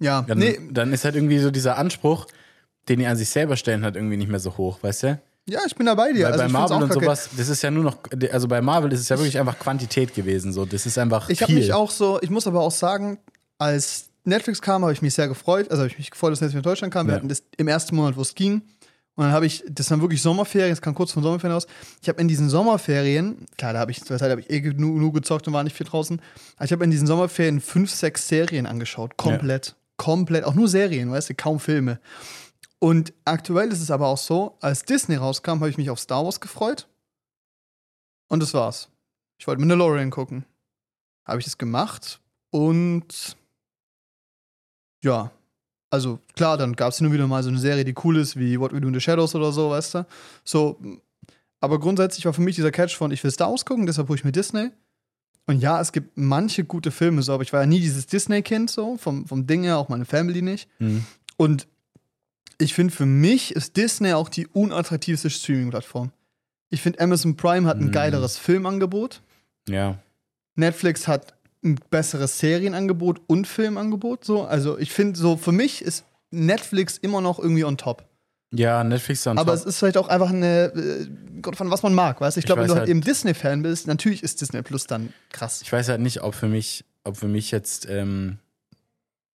Ja, dann, nee, dann ist halt irgendwie so dieser Anspruch, den die an sich selber stellen, halt irgendwie nicht mehr so hoch, weißt du? ja, ich bin da bei dir. Weil also bei Marvel und sowas, das ist ja nur noch, also bei Marvel ist es ja wirklich einfach Quantität gewesen, so, das ist einfach Ich habe mich auch so, ich muss aber auch sagen, als Netflix kam, habe ich mich sehr gefreut. Also habe ich mich gefreut, dass Netflix in Deutschland kam. Wir Ja. hatten das im ersten Monat, wo es ging. Und dann habe ich, das waren wirklich Sommerferien, das kam kurz von Sommerferien aus. Ich habe in diesen Sommerferien, klar, da habe ich, zur Zeit habe ich eh genug, gezockt und war nicht viel draußen. Aber ich habe in diesen Sommerferien fünf, sechs Serien angeschaut. Komplett. Komplett. Auch nur Serien, weißt du, kaum Filme. Und aktuell ist es aber auch so, als Disney rauskam, habe ich mich auf Star Wars gefreut. Und das war's. Ich wollte Mandalorian gucken. Habe ich das gemacht und ja, also klar, dann gab es hin und wieder mal so eine Serie, die cool ist, wie What We Do in the Shadows oder so, weißt du? So, aber grundsätzlich war für mich dieser Catch von, ich will Star Wars gucken, deshalb hole ich mir Disney. Und ja, es gibt manche gute Filme, so, aber ich war ja nie dieses Disney-Kind, so, vom, vom Ding her, auch meine Family nicht. Mhm. Und ich finde, für mich ist Disney auch die unattraktivste Streaming-Plattform. Ich finde, Amazon Prime hat ein Mhm. geileres Filmangebot. Ja. Netflix hat ein besseres Serienangebot und Filmangebot. So. Also ich finde, so für mich ist Netflix immer noch irgendwie on top. Ja, Netflix dann Aber es ist vielleicht auch einfach eine, äh, Gott, von was man mag, weißt du? Ich Ich glaube, wenn du halt halt- eben Disney-Fan bist, natürlich ist Disney Plus dann krass. Ich weiß halt nicht, ob für mich, ob für mich jetzt ähm,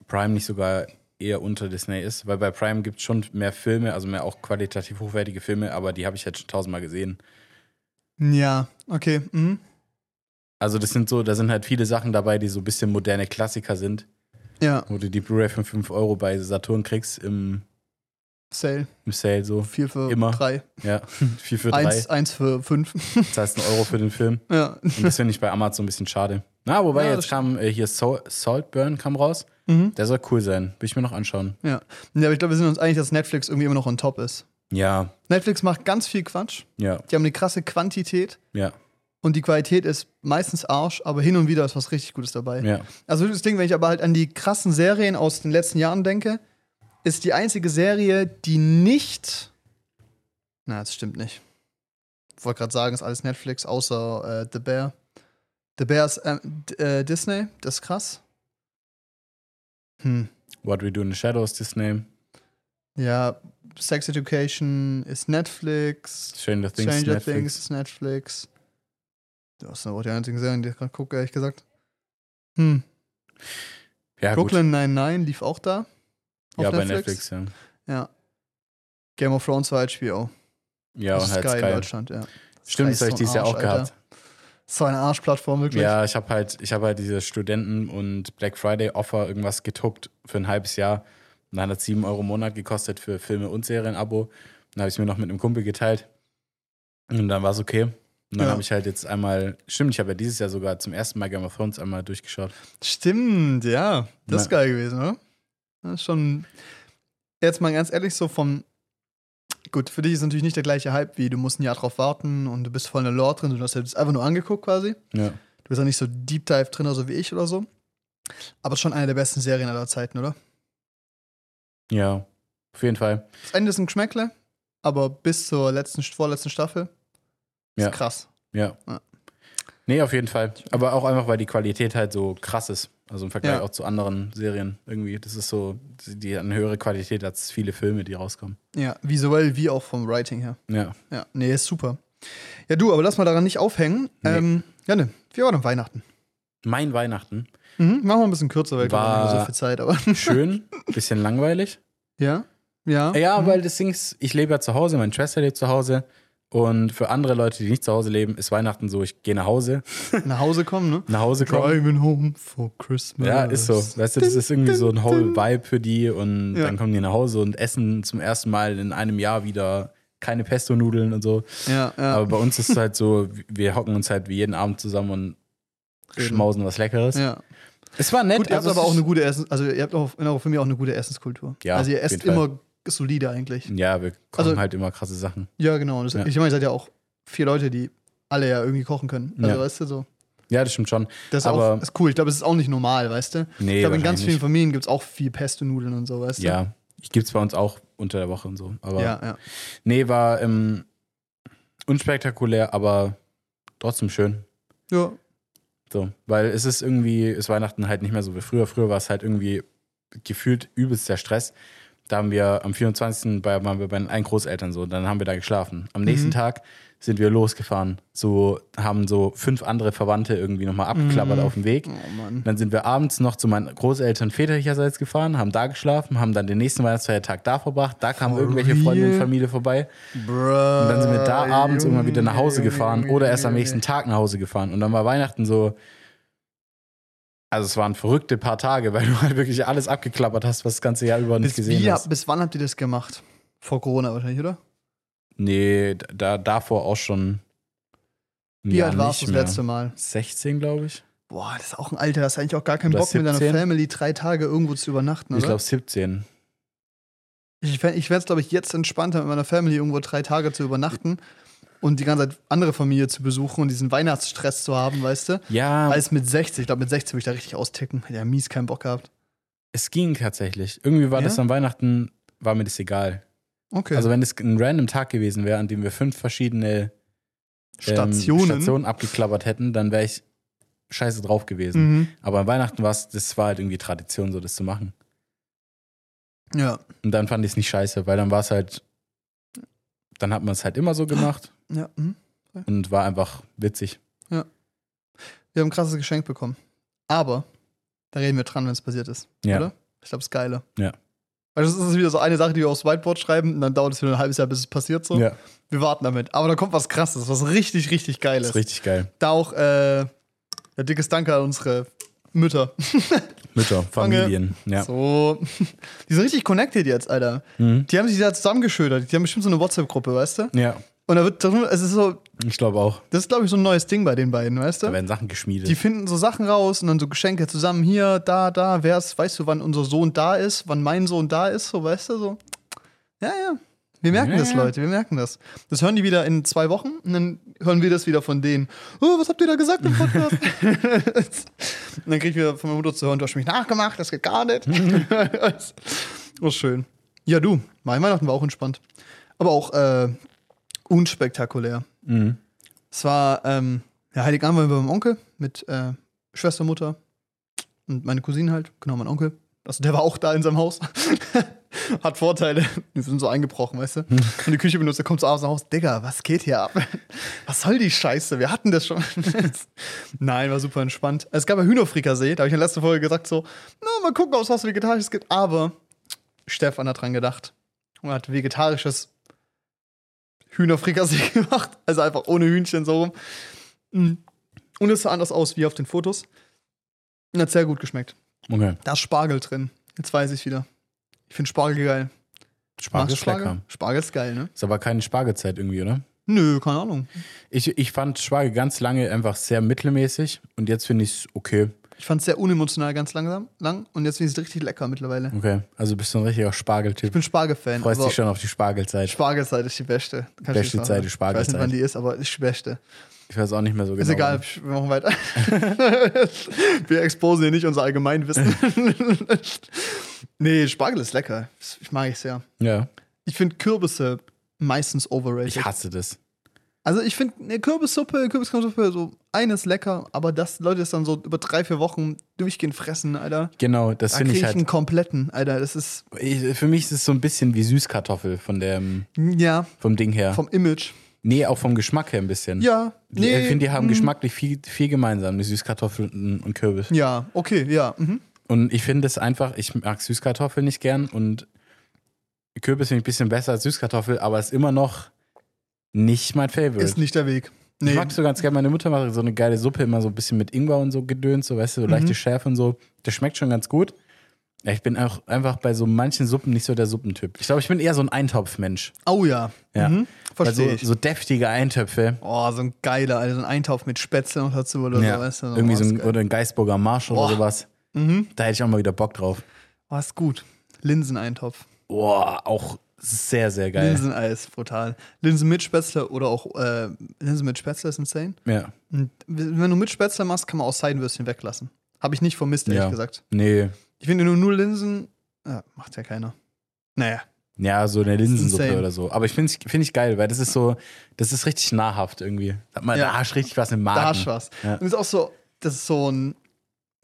Prime nicht sogar eher unter Disney ist, weil bei Prime gibt es schon mehr Filme, also mehr auch qualitativ hochwertige Filme, aber die habe ich jetzt schon tausendmal gesehen. Ja, okay. Mhm. Also das sind so, da sind halt viele Sachen dabei, die so ein bisschen moderne Klassiker sind, Ja, wo du die Blu-ray für 5 Euro bei Saturn kriegst im, Sale. im Sale so. Vier für Immer. drei. Ja, *laughs* 4 für 3, Eins, eins für fünf. *laughs* zahlst einen Euro für den Film. ja. Und das finde ich bei Amazon ein bisschen schade. Na, wobei Ja, das jetzt kam äh, hier Sal Saltburn kam raus. Mhm. Der soll cool sein. Will ich mir noch anschauen. ja. Ja, aber ich glaube, wir sind uns einig, dass Netflix irgendwie immer noch on top ist. Ja, Netflix macht ganz viel Quatsch. ja, Die haben eine krasse Quantität. ja, Und die Qualität ist meistens Arsch, aber hin und wieder ist was richtig Gutes dabei. ja. Also das Ding, wenn ich aber halt an die krassen Serien aus den letzten Jahren denke, ist die einzige Serie, die nicht. Na, das stimmt nicht. Ich wollte gerade sagen, ist alles Netflix, außer äh, The Bear. The Bear ist äh, äh, Disney, das ist krass. Hm. What We Do in the Shadows, Disney. Ja, Sex Education ist Netflix. Stranger Things, Stranger Netflix. Things ist Netflix. Das sind auch die einzigen Serien, die ich gerade gucke, ehrlich gesagt. Hm. Ja, Brooklyn 99 lief auch da. Ja, bei Netflix, ja. Ja. Game of Thrones war HBO. Ja, das und ist halt in Sky. Deutschland, ja. Stimmt, das Sky habe ist ich dieses Jahr auch Alter. gehabt. So eine Arschplattform, wirklich. Ja, ich habe halt, ich habe halt diese Studenten- und Black Friday-Offer irgendwas getuckt für ein halbes Jahr. Und dann hat es 7 Euro im Monat gekostet für Filme und Serien-Abo. Dann habe ich es mir noch mit einem Kumpel geteilt. Und dann war es okay. Und dann Ja. habe ich halt jetzt einmal, stimmt, ich habe ja dieses Jahr sogar zum ersten Mal Game of Thrones einmal durchgeschaut. Stimmt, ja. Das ist geil gewesen, oder? Das ist schon. Jetzt mal ganz ehrlich, so vom. Gut, für dich ist natürlich nicht der gleiche Hype wie du musst ein Jahr drauf warten und du bist voll in der Lore drin. Du hast jetzt einfach nur angeguckt quasi. Ja. Du bist ja nicht so Deep Dive drin, so wie ich oder so. Aber schon eine der besten Serien aller Zeiten, oder? Ja, auf jeden Fall. Das Ende ist ein Geschmäckle, aber bis zur letzten, vorletzten Staffel ist Ja. krass. Ja. Ja. Nee, auf jeden Fall. Aber auch einfach, weil die Qualität halt so krass ist. Also im Vergleich Ja. auch zu anderen Serien irgendwie. Das ist so, die haben eine höhere Qualität als viele Filme, die rauskommen. Ja, visuell wie auch vom Writing her. Ja. Ja, nee, ist super. Ja, du, aber lass mal daran nicht aufhängen. Nee. Ähm, ja, ne, wie war denn Weihnachten? Mein Weihnachten. Mhm, machen wir ein bisschen kürzer, weil wir War- mehr so viel Zeit, aber. *laughs* Schön, bisschen langweilig. ja? Ja. Ja, Mhm. weil das Ding ist, ich lebe ja zu Hause, meine Schwester lebt zu Hause. Und für andere Leute, die nicht zu Hause leben, ist Weihnachten so, ich gehe nach Hause, Nach Hause kommen, ne? nach Hause kommen. Driving home for Christmas. Ja, ist so. Weißt du, das ist irgendwie so ein whole Vibe für die und Ja. dann kommen die nach Hause und essen zum ersten Mal in einem Jahr wieder keine Pesto-Nudeln und so. Ja, ja. Aber bei uns ist es halt so, wir hocken uns halt wie jeden Abend zusammen und schmausen was Leckeres. ja. Es war nett. Gut, ihr habt also aber es auch eine gute Essens, also ihr habt auch in eurer Familie auch eine gute Essenskultur. Ja, also ihr esst immer solide eigentlich. Ja, wir kochen Also- halt immer krasse Sachen. Ja, genau. Das, Ja. Ich meine, ihr seid ja auch vier Leute, die alle ja irgendwie kochen können. Also, Ja. weißt du, so. Ja, das stimmt schon. Das ist, Aber- auch, ist cool. Ich glaube, es ist auch nicht normal, weißt du? Nee, ich glaube, in ganz vielen Familien gibt es auch viel Pesto-Nudeln und so, weißt du? Ja, gibt es bei uns auch unter der Woche und so. Aber Ja, ja. nee, war ähm, unspektakulär, aber trotzdem schön. Ja, So, weil es ist irgendwie, ist Weihnachten halt nicht mehr so wie früher. Früher war es halt irgendwie gefühlt übelst der Stress. Da haben wir am 24. bei, waren wir bei den einen Großeltern so, dann haben wir da geschlafen. Am nächsten Mhm. Tag sind wir losgefahren. So haben so fünf andere Verwandte irgendwie nochmal abgeklappert Mhm. auf dem Weg. Oh Mann. Dann sind wir abends noch zu meinen Großeltern väterlicherseits gefahren, haben da geschlafen, haben dann den nächsten Weihnachtsfeiertag da verbracht. Da kamen For irgendwelche Freunde und real? Familie vorbei. Bruh, Und dann sind wir da abends irgendwann wieder nach Hause gefahren Junge, oder erst am nächsten Tag nach Hause gefahren. Und dann war Weihnachten so. Also es waren verrückte paar Tage, weil du halt wirklich alles abgeklappert hast, was das ganze Jahr über nicht Bis, gesehen wie, hast. bis wann habt ihr das gemacht? Vor Corona wahrscheinlich, oder? Nee, da, davor auch schon. Wie Jahr alt warst du nicht das mehr. letzte Mal? 16, glaube ich. Boah, das ist auch ein Alter, das hast eigentlich auch gar keinen Bock mit deiner 17? Family drei Tage irgendwo zu übernachten, Ich oder? glaube 17. Ich, ich wäre es, glaube ich, jetzt entspannter, mit meiner Family irgendwo drei Tage zu übernachten und die ganze Zeit andere Familie zu besuchen und diesen Weihnachtsstress zu haben, weißt du? Ja, Als mit 60, ich glaube, mit 60 würde ich da richtig austicken. Hätte ja mies keinen Bock gehabt. es ging tatsächlich. Irgendwie war Ja? das an Weihnachten, war mir das egal. Okay. Also wenn es ein random Tag gewesen wäre, an dem wir fünf verschiedene ähm, Stationen. Stationen abgeklappert hätten, dann wäre ich scheiße drauf gewesen. Mhm. Aber an Weihnachten war es, das war halt irgendwie Tradition, so das zu machen. Ja. Und dann fand ich es nicht scheiße, weil dann war es halt, dann hat man es halt immer so gemacht ja. Mhm. und war einfach witzig. Wir haben ein krasses Geschenk bekommen. Aber da reden wir dran, wenn es passiert ist. Ja. Oder? Ich glaube, es ist geiler. Ja. Weil das ist wieder so eine Sache, die wir aufs Whiteboard schreiben und dann dauert es wieder ein halbes Jahr, bis es passiert so. Ja, Wir warten damit. Aber da kommt was krasses, was richtig, richtig das geiles. ist richtig geil. Da auch äh, ein dickes Danke an unsere Mütter. *laughs* Mütter, Familien. Ja. So. *laughs* Die sind richtig connected jetzt, Alter. Mhm. Die haben sich da zusammengeschödert. Die haben bestimmt so eine WhatsApp-Gruppe, weißt du? ja, Und da wird, es ist so, ich glaube auch. das ist, glaube ich, so ein neues Ding bei den beiden, weißt Da du? werden Sachen geschmiedet. Die finden so Sachen raus und dann so Geschenke zusammen hier, da, da, wer ist, weißt du, wann unser Sohn da ist, wann mein Sohn da ist, so, weißt du, so. Ja, ja. Wir merken Ja, das. Leute, wir merken das. Das hören die wieder in zwei Wochen und dann hören wir das wieder von denen. Oh, was habt ihr da gesagt im Podcast? *laughs* und dann krieg ich wieder von meiner Mutter zu hören, du hast mich nachgemacht, das geht gar nicht. *laughs* oh, schön. Ja, du, mein Weihnachten war auch entspannt. Aber auch äh, unspektakulär. mhm. Es war, ähm, ja, Heiligabend waren wir beim Onkel mit äh, Schwester, Mutter und meine Cousine halt, genau, mein Onkel. Also der war auch da in seinem Haus. *laughs* Hat Vorteile. Wir sind so eingebrochen, weißt du? Und die Küche benutzt, der kommt so abends nach Hause. Digga, was geht hier ab? *laughs* Was soll die Scheiße? Wir hatten das schon. *laughs* Nein, war super entspannt. Es gab ja Hühnerfrikassee, da habe ich in der letzten Folge gesagt so, na, mal gucken, ob es was Vegetarisches gibt. Aber Stefan hat dran gedacht und hat vegetarisches Hühnerfrikassee *laughs* gemacht. Also einfach ohne Hühnchen so rum. Mm. Und es sah anders aus wie auf den Fotos. Und hat sehr gut geschmeckt. Okay. Da ist Spargel drin. Jetzt weiß ich wieder. Ich finde Spargel geil. Spargel ist lecker. Spargel ist geil, ne? Ist aber keine Spargelzeit irgendwie, oder? Nö, keine Ahnung. Ich, ich fand Spargel ganz lange einfach sehr mittelmäßig und jetzt finde ich es okay. Ich fand es sehr unemotional ganz langsam lang und jetzt finde ich es richtig lecker mittlerweile. Okay. Also bist du ein richtiger Ich Spargeltyp. bin Spargel-Fan. Freust dich schon auf die Spargelzeit. Spargelzeit ist die beste. Kann ich Beste. Zeit, die Ich weiß Spargelzeit. nicht, wann die ist, aber ist die beste. Ich weiß auch nicht mehr so genau. Ist egal, wir machen weiter. *laughs* wir exposen hier nicht unser Allgemeinwissen. *laughs* nee, Spargel ist lecker. Ich mag ich sehr. Ja. Ich finde Kürbisse meistens overrated. Ich hasse das. Also ich finde eine Kürbissuppe, Kürbissuppe, so eines lecker, aber das Leute das dann so über drei, vier Wochen durchgehend fressen, Alter. Genau, das Da finde ich ich halt. einen kompletten, Alter. Das ist, Ich, für mich ist es so ein bisschen wie Süßkartoffel von dem, ja, vom Ding her. vom Image. nee, auch vom Geschmack her ein bisschen. Ja, Die- Ich finde, die haben mm, geschmacklich viel, viel gemeinsam, die Süßkartoffel und, Kürbis. Ja, okay, ja. Mhm. Und ich finde es einfach, ich mag Süßkartoffel nicht gern und Kürbis finde ich ein bisschen besser als Süßkartoffel, aber ist immer noch nicht mein Favorite. Ist nicht der Weg. Ich Nee. mag so ganz gerne, meine Mutter macht so eine geile Suppe, immer so ein bisschen mit Ingwer und so gedöns, so weißt du, so Mhm. leichte Schärfe und so. Das schmeckt schon ganz gut. Ja, ich bin auch einfach bei so manchen Suppen nicht so der Suppentyp. Ich glaube, ich bin eher so ein Eintopfmensch. Oh ja. Ja. Mhm. Verstehe so, ich. so deftige Eintöpfe. Oh, so ein geiler, Alter, so ein Eintopf mit Spätzle noch dazu oder Ja. so, weißt du? Irgendwie oh, so ein, geil. oder ein Geisburger Marsch Boah. oder sowas. Mhm. Da hätte ich auch mal wieder Bock drauf. Oh, ist gut. Linseneintopf. Boah, auch sehr, sehr geil. Linseneis, brutal. Linsen mit Spätzle oder auch äh, Linsen mit Spätzle ist insane. Ja. Und wenn du mit Spätzle machst, kann man auch Seidenwürstchen weglassen. Habe ich nicht vermisst, ehrlich Ja. gesagt. Nee. Ich finde nur nur Linsen, ja, macht ja keiner. Naja, Ja, so eine Linsensuppe oder so. Aber ich finde es find ich geil, weil das ist so, das ist richtig nahrhaft irgendwie. Da, hat man, Ja. du richtig was im Magen. da hast du was. Ja. Und ist auch so, das ist so ein,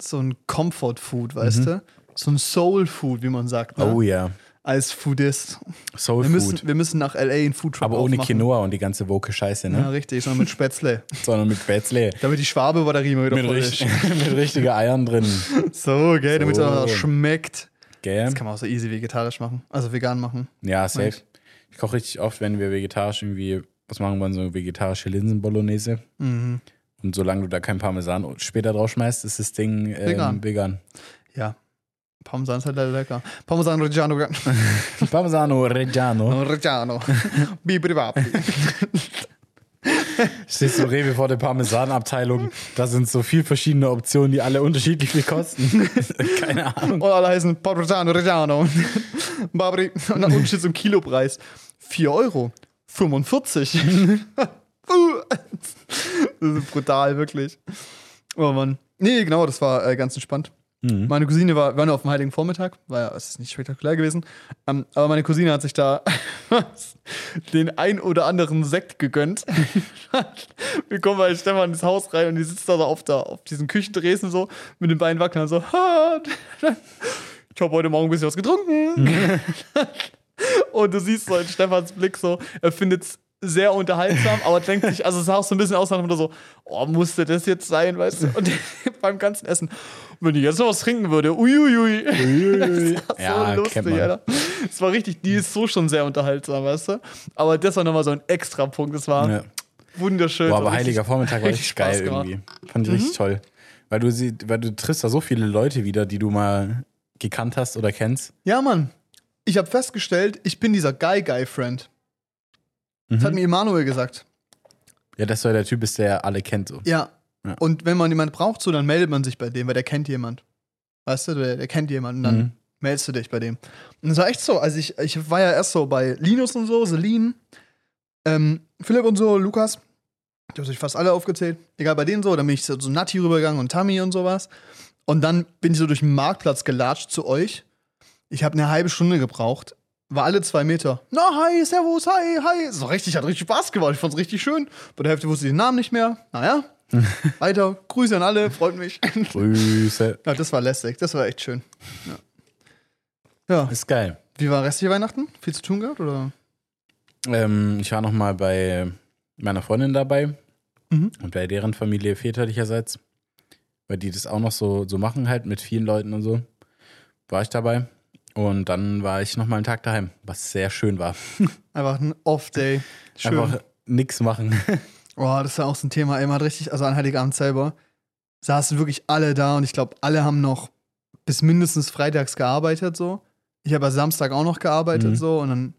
so ein Comfort-Food, weißt Mhm. du? So ein Soul-Food, wie man sagt. Ne? Oh ja. Als Foodist. Soul Wir müssen, Food. wir müssen nach L.A. einen Foodtruck Aber ohne aufmachen. Quinoa und die ganze woke Scheiße, Ja, ne? richtig, sondern mit Spätzle. *laughs* Sondern mit Spätzle. damit die Schwabe-Batterie mal wieder Mit, voll ist. *laughs* mit richtigen Eiern drin. So, gell, damit es So. auch schmeckt. Gell? Das kann man auch so easy vegetarisch machen. Also vegan machen. Ja, safe. Nice. Ich koche richtig oft, wenn wir vegetarisch irgendwie was machen wollen, so vegetarische Linsen-Bolognese. Mhm. Und solange du da kein Parmesan später drauf schmeißt, ist das Ding ähm, Vegan. vegan. Ja. Parmesan ist halt lecker. Parmesan Reggiano. *laughs* Parmesano Reggiano. Reggiano. Bibri-babi. Stehst du Rewe vor der Parmesanabteilung. Da sind so viele verschiedene Optionen, die alle unterschiedlich viel kosten. *laughs* Keine Ahnung. Und alle heißen Parmesan Reggiano. Babri. Und dann unten steht so ein Kilopreis. 4 Euro. 45. *laughs* das ist brutal, wirklich. Oh Mann. Nee, genau, das war äh, ganz entspannt. Mhm. Meine Cousine war, wir waren auf dem Heiligen Vormittag, war ja, es ist nicht spektakulär gewesen. Ähm, aber meine Cousine hat sich da *laughs* den ein oder anderen Sekt gegönnt. *laughs* wir kommen bei Stefan ins Haus rein und die sitzt da so auf, der, auf diesen Küchendresen so mit den Beinen wackeln und so. "Ha, *laughs* Ich habe heute Morgen ein bisschen was getrunken. und du siehst so in Stefans Blick so, er findet es sehr unterhaltsam, aber denkt sich, also es sah auch so ein bisschen aus, Motto so, oh, musste das jetzt sein, weißt du? Und *laughs* beim ganzen Essen, wenn ich jetzt noch was trinken würde, uiuiui. *laughs* Das war so Ja, lustig, kennt man. Alter. Es war richtig, die ist so schon sehr unterhaltsam, weißt du? Aber das war nochmal so ein extra Punkt. Das war Ja. wunderschön. Boah, War aber Heiliger Vormittag war *laughs* richtig geil gemacht. Mhm. irgendwie. Fand ich richtig toll. Weil du, sie, weil du triffst da so viele Leute wieder, die du mal gekannt hast oder kennst. Ja, Mann. Ich habe festgestellt, ich bin dieser Guy-Guy-Friend. Das hat Mhm. mir Emanuel gesagt. Ja, dass du ja der Typ bist, der alle kennt. So. Ja. Ja. Und wenn man jemanden braucht, so, dann meldet man sich bei dem, weil der kennt jemand. Weißt du, der, der kennt jemanden, dann Mhm. meldest du dich bei dem. Und das war echt so. Also ich, ich war ja erst so bei Linus und so, Celine, ähm, Philipp und so, Lukas. Ich habe fast alle aufgezählt. Egal, bei denen so. Dann bin ich so zu Nati rübergegangen und Tammy und sowas. Und dann bin ich so durch den Marktplatz gelatscht zu euch. Ich habe eine halbe Stunde gebraucht. War alle zwei Meter. Na, hi, servus, hi, hi. So richtig, hat richtig Spaß gemacht. Ich fand's richtig schön. Bei der Hälfte wusste ich den Namen nicht mehr. Naja. *laughs* Weiter. Grüße an alle, freut mich. *laughs* Grüße. ja, das war lästig. Das war echt schön. Ja. ja. Ist geil. Wie war restliche Weihnachten? Viel zu tun gehabt, oder? Ähm, ich war noch mal bei meiner Freundin dabei Mhm. und bei deren Familie väterlicherseits, weil die das auch noch so, so machen halt mit vielen Leuten und so. War ich dabei und dann war ich noch mal einen Tag daheim, was sehr schön war. *laughs* Einfach ein Off-Day. Schön. Einfach nix machen. *laughs* Oh, das war auch so ein Thema. Ey, man hat richtig, also an Heiligabend selber saßen wirklich alle da und ich glaube, alle haben noch bis mindestens freitags gearbeitet so. Ich habe ja Samstag auch noch gearbeitet Mhm. so und dann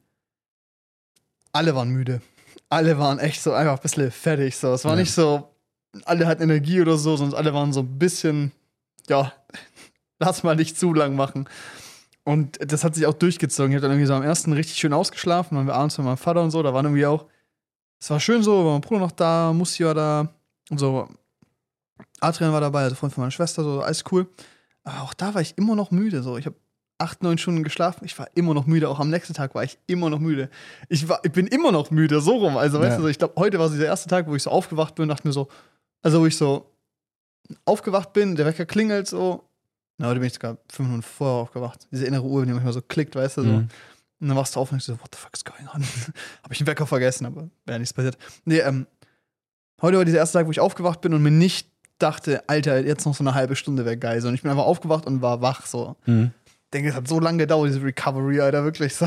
alle waren müde. Alle waren echt so einfach ein bisschen fertig so. Es war Ja. nicht so, alle hatten Energie oder so, sondern alle waren so ein bisschen, ja, *laughs* lass mal nicht zu lang machen. Und das hat sich auch durchgezogen. Ich habe dann irgendwie so am ersten richtig schön ausgeschlafen. Dann waren wir abends mit meinem Vater und so. Da waren irgendwie auch, es war schön so, war mein Bruder noch da, Musti war da und so. Adrian war dabei, also Freund von meiner Schwester, so, alles cool. Aber auch da war ich immer noch müde. So. Ich habe acht, neun Stunden geschlafen. Ich war immer noch müde. Auch am nächsten Tag war ich immer noch müde. Ich, war, ich bin immer noch müde, so rum. Also, weißt Ja. du, so, ich glaube, heute war so der erste Tag, wo ich so aufgewacht bin und dachte mir so, also wo ich so aufgewacht bin, der Wecker klingelt so. Na, heute bin ich sogar fünf Minuten vorher aufgewacht. Diese innere Uhr, die manchmal so klickt, weißt du, so. Mhm. Und dann wachst du auf und ich so, what the fuck is going on? *laughs* Hab ich den Wecker vergessen, aber wäre nichts passiert. Nee, ähm, heute war dieser erste Tag, wo ich aufgewacht bin und mir nicht dachte, Alter, jetzt noch so eine halbe Stunde wäre geil. Sondern ich bin einfach aufgewacht und war wach, so. Mhm. Ich denke, es hat so lange gedauert, diese Recovery, Alter, wirklich. So,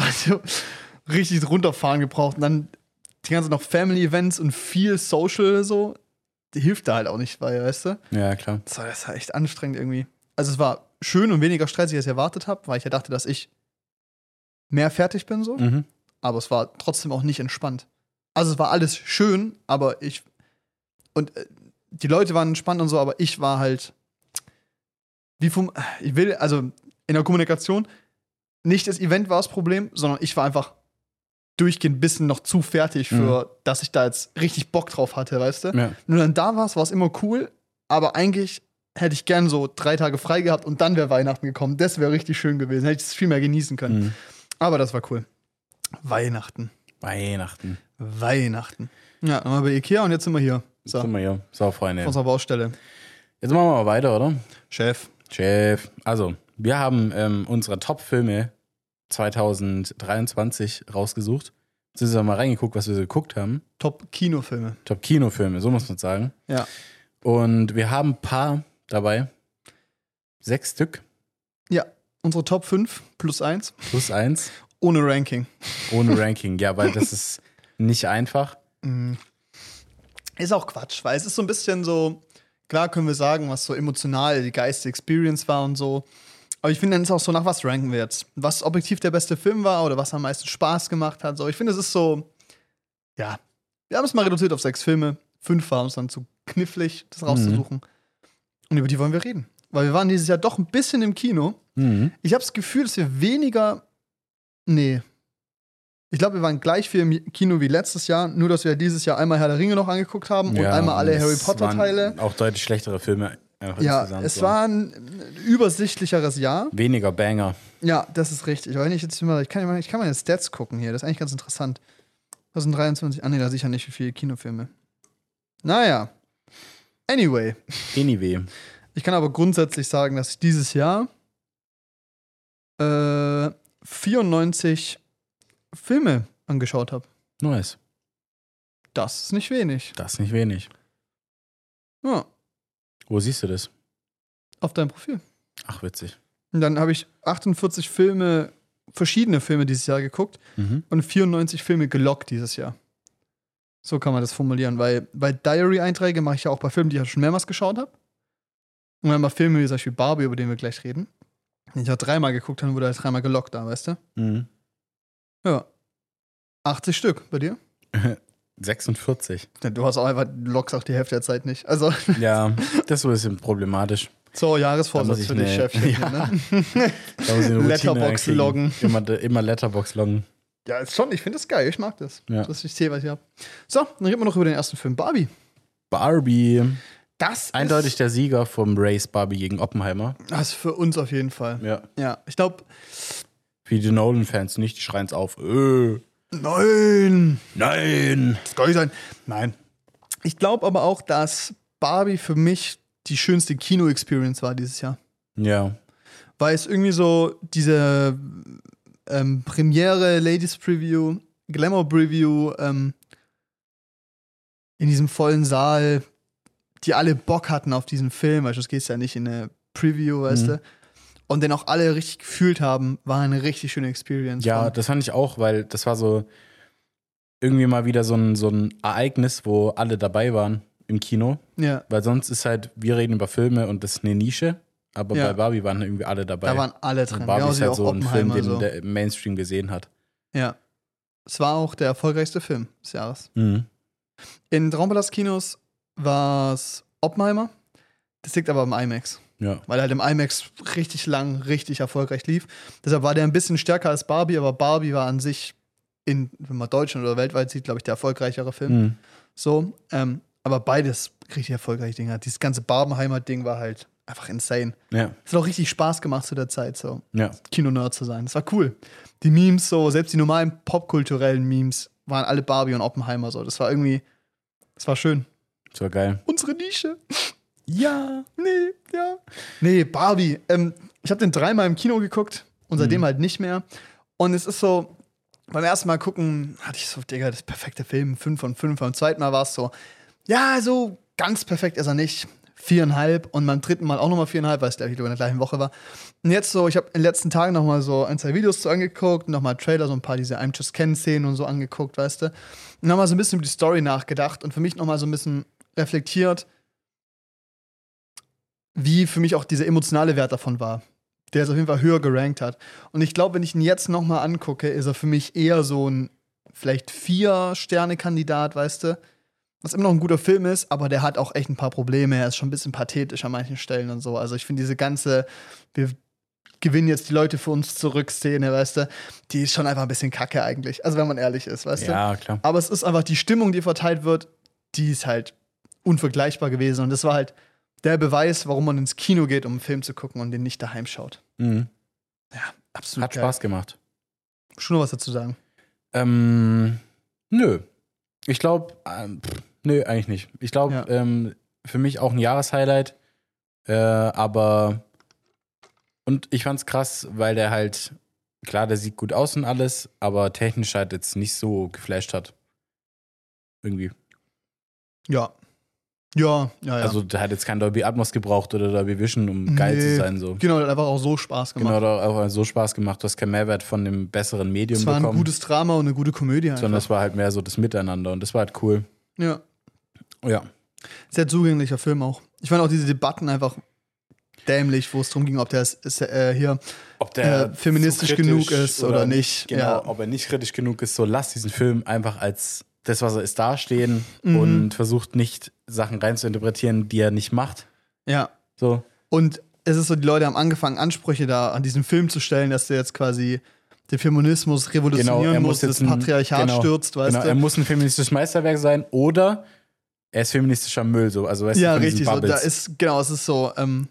*laughs* richtig runterfahren gebraucht. Und dann die ganze noch Family-Events und viel Social, so. Die hilft da halt auch nicht, weil, weißt du? Ja, klar. War, das war echt anstrengend irgendwie. Also es war schön und weniger stressig, als ich erwartet habe, weil ich ja dachte, dass ich mehr fertig bin so. Mhm. Aber es war trotzdem auch nicht entspannt. Also es war alles schön, aber ich und äh, die Leute waren entspannt und so, aber ich war halt wie vom ich will also in der Kommunikation nicht das Event war das Problem, sondern ich war einfach durchgehend ein bisschen noch zu fertig für, dass ich da jetzt richtig Bock drauf hatte, weißt du? Ja. Nur dann da warst, war es immer cool, aber eigentlich hätte ich gern so drei Tage frei gehabt und dann wäre Weihnachten gekommen. Das wäre richtig schön gewesen. Hätte ich es viel mehr genießen können. Mhm. Aber das war cool. Weihnachten. Weihnachten. Weihnachten. Ja, wir bei Ikea und jetzt sind wir hier. So, Guck auf mal hier. So, Freunde. unserer Baustelle. Jetzt machen wir mal weiter, oder? Chef. Chef. Also, wir haben ähm, unsere Top-Filme 2023 rausgesucht. Jetzt sind wir mal reingeguckt, was wir so geguckt haben. Top-Kinofilme. Top-Kinofilme, so muss man sagen. Ja. Und wir haben ein paar dabei. Sechs Stück Ja, unsere Top 5 plus 1 plus eins ohne Ranking. ohne *laughs* Ranking. Ja, weil das ist nicht einfach. Ist auch Quatsch, weil es ist so ein bisschen so, klar können wir sagen, was so emotional die geilste Experience war und so. Aber ich finde, dann ist auch so, nach was ranken wir jetzt? Was objektiv der beste Film war oder was am meisten Spaß gemacht hat. So, ich finde, es ist so, ja, wir haben es mal reduziert auf sechs Filme. Fünf war uns dann zu knifflig, das rauszusuchen. Und über die wollen wir reden. Weil wir waren dieses Jahr doch ein bisschen im Kino. Mhm. Ich habe das Gefühl, dass wir weniger. Nee. Ich glaube, wir waren gleich viel im Kino wie letztes Jahr, nur dass wir dieses Jahr einmal Herr der Ringe noch angeguckt haben und einmal alle Harry Potter-Teile. Auch deutlich schlechtere Filme. Ja, es so. war ein übersichtlicheres Jahr. Weniger Banger. Ja, das ist richtig. Aber wenn ich jetzt mal, ich kann, ja mal- ich kann meine Stats gucken hier, das ist eigentlich ganz interessant. 2023, ah nee, da sicher nicht, wie viele Kinofilme. Naja. Anyway, Anyway. ich kann aber grundsätzlich sagen, dass ich dieses Jahr äh, 94 Filme angeschaut habe. Nice. Das ist nicht wenig. Das ist nicht wenig. Ja, Wo siehst du das? auf deinem Profil. Ach, witzig. Und dann habe ich 48 Filme, verschiedene Filme dieses Jahr geguckt Mhm. und 94 Filme gelockt dieses Jahr. So kann man das formulieren, weil bei Diary-Einträge mache ich ja auch bei Filmen, die ich ja schon mehrmals geschaut habe. Und dann mal Filme wie zum Beispiel Barbie, über den wir gleich reden. Den ich auch dreimal geguckt habe, wurde halt dreimal gelockt da, weißt du? Mhm. Ja. 80 Stück bei dir? *laughs* 46. Ja, Du hast auch einfach, du lockst auch die Hälfte der Zeit nicht. Also, *laughs* Ja, das ist so ein bisschen problematisch. so, Jahresvorsatz für dich, Chefchen. *laughs* Ja. Ne? Letterbox loggen. Immer, immer Letterbox loggen. Ja, ist schon, ich finde das geil, ich mag das. Ja. Dass ich sehe, was ich habe. So, dann reden wir noch über den ersten Film, Barbie. Barbie. Das Eindeutig der Sieger vom Race Barbie gegen Oppenheimer. das ist für uns auf jeden Fall. Ja. Ja, ich glaube, Für die Nolan-Fans nicht, die schreien es auf. Äh, nein, nein. das kann nicht sein. Nein. Ich glaube aber auch, dass Barbie für mich die schönste Kino-Experience war dieses Jahr. Ja. Weil es irgendwie so diese ähm, Premiere, Ladies Preview, Glamour Preview ähm, in diesem vollen Saal, die alle Bock hatten auf diesen Film, weil das geht ja nicht in eine Preview, weißt Mhm. du. Und den auch alle richtig gefühlt haben, war eine richtig schöne Experience. Ja, das fand ich auch, weil das war so irgendwie mal wieder so ein, so ein Ereignis, wo alle dabei waren im Kino. ja. Weil sonst ist halt, wir reden über Filme und das ist eine Nische. Aber Ja. bei Barbie waren irgendwie alle dabei. Da waren alle und drin. Barbie Genauso ist halt so ein Film, den so. der im Mainstream gesehen hat. Ja. Es war auch der erfolgreichste Film des Jahres. Mhm. In Traumpalast-Kinos war es Oppenheimer. Das liegt aber im IMAX. Ja. weil er halt im IMAX richtig lang, richtig erfolgreich lief. Deshalb war der ein bisschen stärker als Barbie, aber Barbie war an sich in, wenn man Deutschland oder weltweit sieht, glaube ich, der erfolgreichere Film. Mhm. So, ähm, aber beides richtig erfolgreiche Dinge. Dieses ganze Barbenheimer-Ding war halt einfach insane. Ja. Es hat auch richtig Spaß gemacht zu der Zeit, so Ja. Kino-Nerd zu sein. Das war cool. Die Memes, so, selbst die normalen popkulturellen Memes, waren alle Barbie und Oppenheimer so. Das war irgendwie, das war schön. Das war geil. Unsere Nische. *laughs* Ja. Nee, ja. Nee, Barbie. Ähm, ich habe den dreimal im Kino geguckt und seitdem Mhm. halt nicht mehr. Und es ist so, beim ersten Mal gucken, hatte ich so, Digga, das perfekte Film, 5 von 5. Beim zweiten Mal war es so, ja, so ganz perfekt ist er nicht. Viereinhalb und beim dritten Mal auch nochmal viereinhalb, weil es gleich wieder in der gleichen Woche war. Und jetzt so, ich habe in den letzten Tagen nochmal so ein, zwei Videos zu angeguckt, nochmal Trailer, so ein paar diese I'm Just Ken-Szenen und so angeguckt, weißt du. Und nochmal so ein bisschen über die Story nachgedacht und für mich nochmal so ein bisschen reflektiert, wie für mich auch dieser emotionale Wert davon war. Der es auf jeden Fall höher gerankt hat. Und ich glaube, wenn ich ihn jetzt nochmal angucke, ist er für mich eher so ein vielleicht Vier-Sterne-Kandidat, weißt du? Was immer noch ein guter Film ist, aber der hat auch echt ein paar Probleme. Er ist schon ein bisschen pathetisch an manchen Stellen und so. Also ich finde diese ganze, wir gewinnen jetzt die Leute für uns zurück Szene, weißt du, die ist schon einfach ein bisschen kacke eigentlich. Also wenn man ehrlich ist, weißt du. Ja, klar. Aber es ist einfach die Stimmung, die verteilt wird, die ist halt unvergleichbar gewesen. Und das war halt der Beweis, warum man ins Kino geht, um einen Film zu gucken und den nicht daheim schaut. Mhm. Ja, absolut. Hat Spaß gemacht. Schon noch was dazu sagen. Ähm, nö. Ich glaube, ähm, nö, eigentlich nicht. Ich glaube, Ja. ähm, für mich auch ein Jahreshighlight. Äh, aber und ich fand's krass, weil der halt, klar, der sieht gut aus und alles, aber technisch halt jetzt nicht so geflasht hat. Irgendwie. Ja. Ja, ja, ja. Also der hat jetzt kein Dolby Atmos gebraucht oder Dolby Vision, um geil Nee. zu sein. So. genau, das hat einfach auch so Spaß gemacht. Genau, da hat auch so Spaß gemacht. Du hast keinen Mehrwert von dem besseren Medium es war ein bekommen. gutes Drama und eine gute Komödie einfach. sondern es war halt mehr so das Miteinander und das war halt cool. ja. Ja. Sehr zugänglicher Film auch. Ich fand auch diese Debatten einfach dämlich, wo es darum ging, ob der ist, äh, hier Ob äh, feministisch genug ist oder nicht. Genau, Ja. ob er nicht kritisch genug ist, so lass diesen Film einfach als das, was er ist, dastehen Mhm. und versucht nicht Sachen reinzuinterpretieren, die er nicht macht. Ja. So. Und es ist so, die Leute haben angefangen, Ansprüche da an diesen Film zu stellen, dass der jetzt quasi den Feminismus revolutionieren Genau, muss, muss das Patriarchat genau, stürzt, weißt genau, du? er muss ein feministisches Meisterwerk sein oder er ist feministischer Müll, so. Also, weißt ja, du, richtig. So, da ist, genau, es ist so, ähm,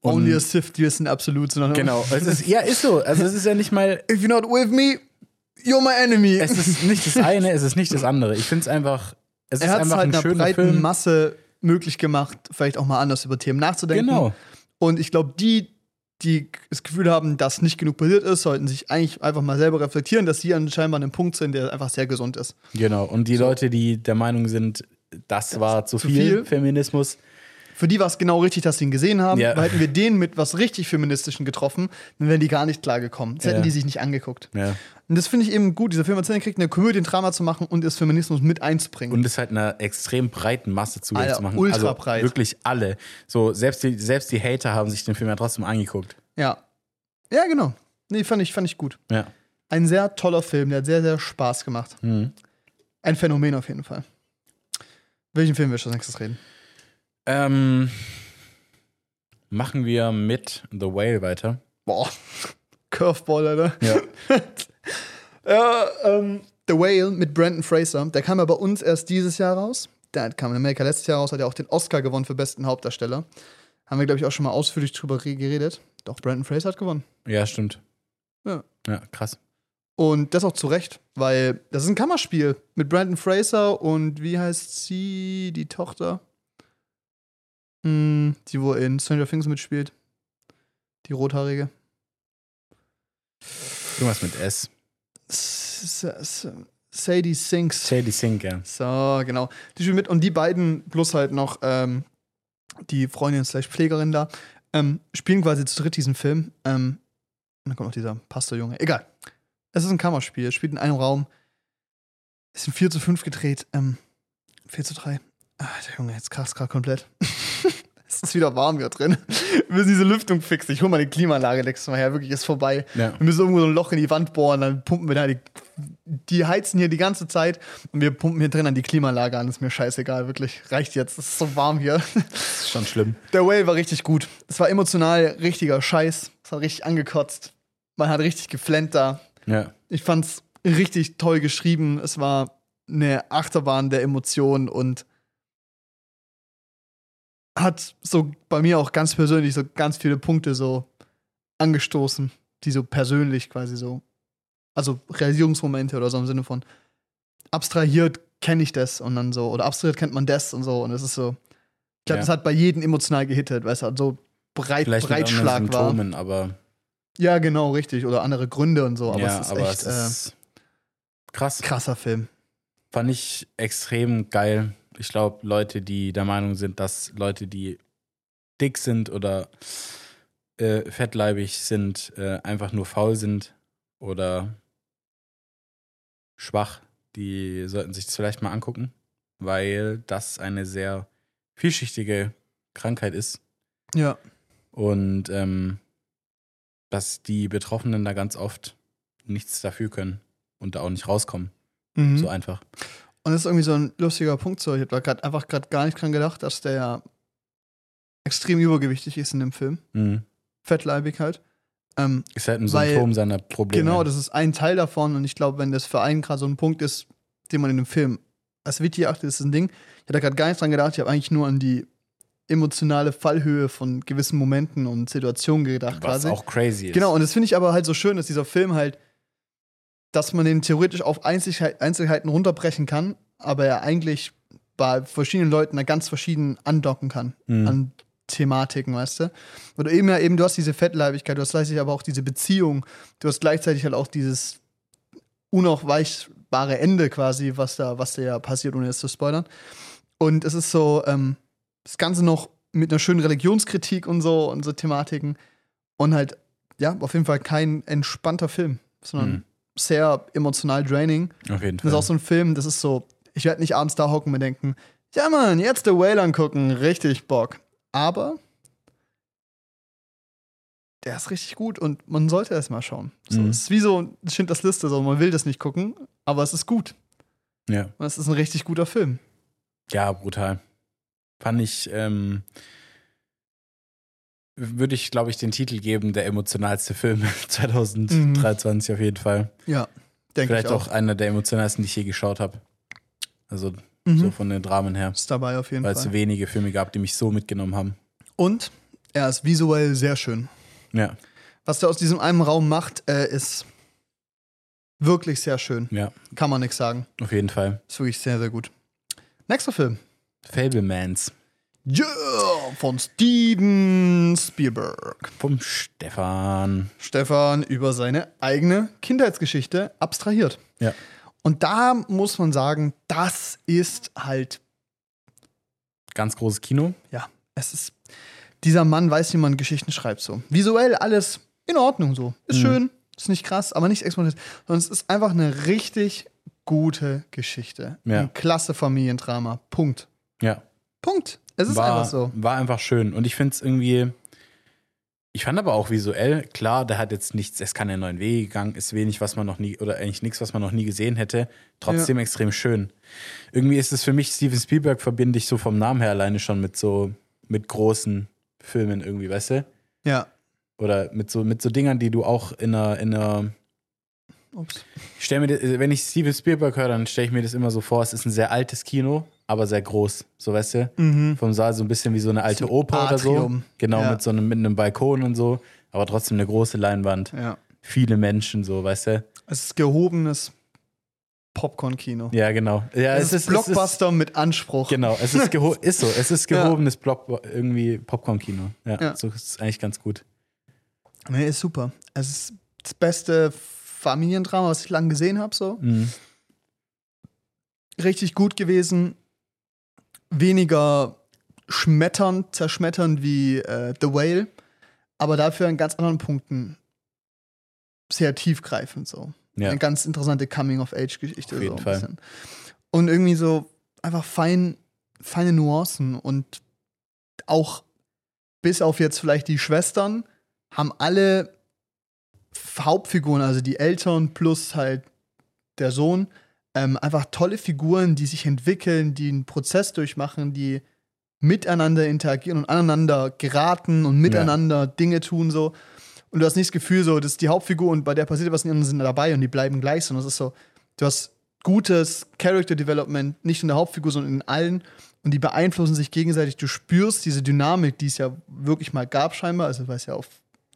Und- only a Sith is an absolute, sondern Genau, *laughs* es ist, ja, ist so. Also, es ist ja nicht mal, if you're not with me, you're my enemy. es ist nicht das eine, es ist nicht das andere. Ich finde es einfach, es ist er hat es einfach halt ein einer breiten Film. Masse möglich gemacht, vielleicht auch mal anders über Themen nachzudenken. Genau. Und ich glaube, die, die das Gefühl haben, dass nicht genug passiert ist, sollten sich eigentlich einfach mal selber reflektieren, dass sie anscheinend an einem Punkt sind, der einfach sehr gesund ist. Genau. Und die Leute, die der Meinung sind, das war zu, zu viel, viel. Feminismus, Für die war es genau richtig, dass sie ihn gesehen haben. Ja. Weil hätten wir den mit was richtig Feministischen getroffen, dann wären die gar nicht klar gekommen. Das hätten Ja. die sich nicht angeguckt. ja. Und das finde ich eben gut. Dieser Film hat es gekriegt, eine Komödie, ein Drama zu machen und das Feminismus mit einzubringen. und es halt einer extrem breiten Masse zugänglich Alter, zu machen. ultra also breit. wirklich alle. So, selbst die, selbst die Hater haben sich den Film ja trotzdem angeguckt. ja. Ja, genau. Nee, fand ich, fand ich gut. Ja. Ein sehr toller Film, der hat sehr, sehr Spaß gemacht. Mhm. Ein Phänomen auf jeden Fall. Welchen Film willst du als nächstes reden? Ähm, machen wir mit The Whale weiter. Boah, Curveball, Alter. Ja. *laughs* Ja, ähm, The Whale mit Brandon Fraser, der kam ja bei uns erst dieses Jahr raus. Der kam in Amerika letztes Jahr raus, hat ja auch den Oscar gewonnen für besten Hauptdarsteller. Haben wir, glaube ich, auch schon mal ausführlich drüber re- geredet. Doch, Brandon Fraser hat gewonnen. ja, stimmt. Ja. Ja, krass. Und das auch zu Recht, weil das ist ein Kammerspiel mit Brandon Fraser und wie heißt sie, die Tochter? Hm, die, wo in Stranger Things mitspielt. Die rothaarige. Irgendwas mit S. Sadie Sinks. Shady Sink, ja. So, genau. Die spielen mit und die beiden, plus halt noch ähm, die Freundin slash Pflegerin da, ähm, spielen quasi zu dritt diesen Film. Ähm, und dann kommt noch dieser Pastorjunge. Egal. Es ist ein Kammerspiel. Es spielt in einem Raum. Es sind 4 zu 5 gedreht. Ähm, 4 zu 3. Ah, der Junge, jetzt krass gerade komplett. *laughs* es ist wieder warm hier drin. Wir müssen diese Lüftung fixen. Ich hole mal die Klimaanlage nächstes Mal her. Wirklich, ist vorbei. Ja. Wir müssen irgendwo so ein Loch in die Wand bohren, dann pumpen wir da die. Die heizen hier die ganze Zeit und wir pumpen hier drin an die Klimaanlage an. Ist mir scheißegal, wirklich. Reicht jetzt. Es ist so warm hier. Das ist schon schlimm. Der Whale war richtig gut. Es war emotional richtiger Scheiß. Es hat richtig angekotzt. Man hat richtig geflennt da. Ja. Ich fand's richtig toll geschrieben. Es war eine Achterbahn der Emotionen und hat so bei mir auch ganz persönlich so ganz viele Punkte so angestoßen, die so persönlich quasi so, also Realisierungsmomente oder so im Sinne von abstrahiert kenne ich das und dann so, oder abstrahiert kennt man das und so und es ist so, ich glaube, Ja. das hat bei jedem emotional gehittet, weil es halt so breit, Vielleicht mit Breitschlag war. Symptomen, aber Ja, genau, richtig. Oder andere Gründe und so, aber ja, es ist aber echt es ist krass. äh, krasser Film. Fand ich extrem geil. Ich glaube, Leute, die der Meinung sind, dass Leute, die dick sind oder äh, fettleibig sind, äh, einfach nur faul sind oder schwach, die sollten sich das vielleicht mal angucken, weil das eine sehr vielschichtige Krankheit ist Ja. und ähm, dass die Betroffenen da ganz oft nichts dafür können und da auch nicht rauskommen. Mhm. So einfach. Und das ist irgendwie so ein lustiger Punkt. So. Ich habe da grad einfach gerade gar nicht dran gedacht, dass der ja extrem übergewichtig ist in dem Film. Mhm. Fettleibig halt. Ähm, Ist halt ein Weil- Symptom seiner Probleme. Genau, das ist ein Teil davon. Und ich glaube, wenn das für einen gerade so ein Punkt ist, den man in dem Film als wichtig achtet, ist ein Ding. Ich hatte gerade gar nicht dran gedacht. Ich habe eigentlich nur an die emotionale Fallhöhe von gewissen Momenten und Situationen gedacht, was quasi. auch crazy ist. Genau, und das finde ich aber halt so schön, dass dieser Film halt, dass man den theoretisch auf Einzelheit, Einzelheiten runterbrechen kann, aber er eigentlich bei verschiedenen Leuten da ganz verschieden andocken kann Mhm. an Thematiken, weißt du? Oder eben ja eben, du hast diese Fettleibigkeit, du hast gleichzeitig aber auch diese Beziehung, du hast gleichzeitig halt auch dieses unaufweichbare Ende quasi, was da, was da ja passiert, ohne jetzt zu spoilern. Und es ist so, ähm, das Ganze noch mit einer schönen Religionskritik und so und so Thematiken. Und halt, ja, auf jeden Fall kein entspannter Film, sondern Mhm. sehr emotional draining. Auf jeden Das Fall. ist auch so ein Film, das ist so, ich werde nicht abends da hocken und mir denken, ja Mann, jetzt The Whale angucken, richtig Bock. Aber der ist richtig gut und man sollte erst mal schauen. So, Mhm. Es ist wie so Schindlers Liste, so man will das nicht gucken, aber es ist gut. ja. Und es ist ein richtig guter Film. ja, brutal. Fand ich, ähm, würde ich, glaube ich, den Titel geben, der emotionalste Film *laughs* 2023 auf jeden Fall. Ja, denke Vielleicht ich auch. auch. einer der emotionalsten, die ich je geschaut habe. Also Mhm. so von den Dramen her. Ist dabei auf jeden Weil es Fall. wenige Filme gab, die mich so mitgenommen haben. Und er ist visuell sehr schön. Ja, Was er aus diesem einen Raum macht, äh, ist wirklich sehr schön. ja, Kann man nichts sagen. auf jeden Fall. Ist wirklich sehr, sehr gut. Nächster Film. Fablemans Yeah, von Steven Spielberg. vom Stefan. Stefan über seine eigene Kindheitsgeschichte abstrahiert. Ja. Und da muss man sagen, das ist halt, Ganz großes Kino. ja, es ist, dieser Mann weiß, wie man Geschichten schreibt so. Visuell alles in Ordnung so. Ist Mhm. schön, ist nicht krass, aber nicht explodiert, sondern es ist einfach eine richtig gute Geschichte. Ja. Ein klasse Familiendrama. Punkt. Ja. Punkt. Es ist war, einfach so. War einfach schön. Und ich finde es irgendwie. Ich fand aber auch visuell, klar, der hat jetzt nichts, es kann ja neuen Wege gegangen, ist wenig, was man noch nie, oder eigentlich nichts, was man noch nie gesehen hätte. Trotzdem extrem schön. Irgendwie ist es für mich, Steven Spielberg verbinde ich so vom Namen her alleine schon mit so, mit großen Filmen irgendwie, weißt du? Ja. Oder mit so, mit so Dingern, die du auch in einer, in einer Ups. ich stell mir, das, wenn ich Steven Spielberg höre, dann stelle ich mir das immer so vor, es ist ein sehr altes Kino, aber sehr groß, so weißt du? Mhm. Vom Saal so ein bisschen wie so eine alte So ein Oper oder so. Atrium. Genau, Ja. mit so einem, mit einem Balkon und so, aber trotzdem eine große Leinwand. Ja. Viele Menschen, so, weißt du? Es ist gehobenes Popcorn-Kino. Ja, genau. Ja, es, ist Blockbuster mit Anspruch. genau, es ist, *laughs* ist so, es ist Ja. gehobenes Block, irgendwie Popcorn-Kino. Ja, Ja. so ist es eigentlich ganz gut. Nee, ist super. Es ist das beste Familiendrama, was ich lange gesehen habe. So. Mhm. Richtig gut gewesen. Weniger schmetternd, zerschmetternd wie äh, The Whale, aber dafür an ganz anderen Punkten sehr tiefgreifend so. Ja. Eine ganz interessante Coming-of-Age-Geschichte. Auf jeden so Fall. bisschen. Und irgendwie so einfach fein, feine Nuancen und auch bis auf jetzt vielleicht die Schwestern haben alle Hauptfiguren, also die Eltern plus halt der Sohn, ähm, einfach tolle Figuren, die sich entwickeln, die einen Prozess durchmachen, die miteinander interagieren und aneinander geraten und miteinander Dinge tun so. Und du hast nicht das Gefühl, so, das ist die Hauptfigur und bei der passiert was die anderen sind dabei und die bleiben gleich, sondern es ist so, du hast gutes Character Development, nicht in der Hauptfigur, sondern in allen und die beeinflussen sich gegenseitig. Du spürst diese Dynamik, die es ja wirklich mal gab, scheinbar, also weil es ja auf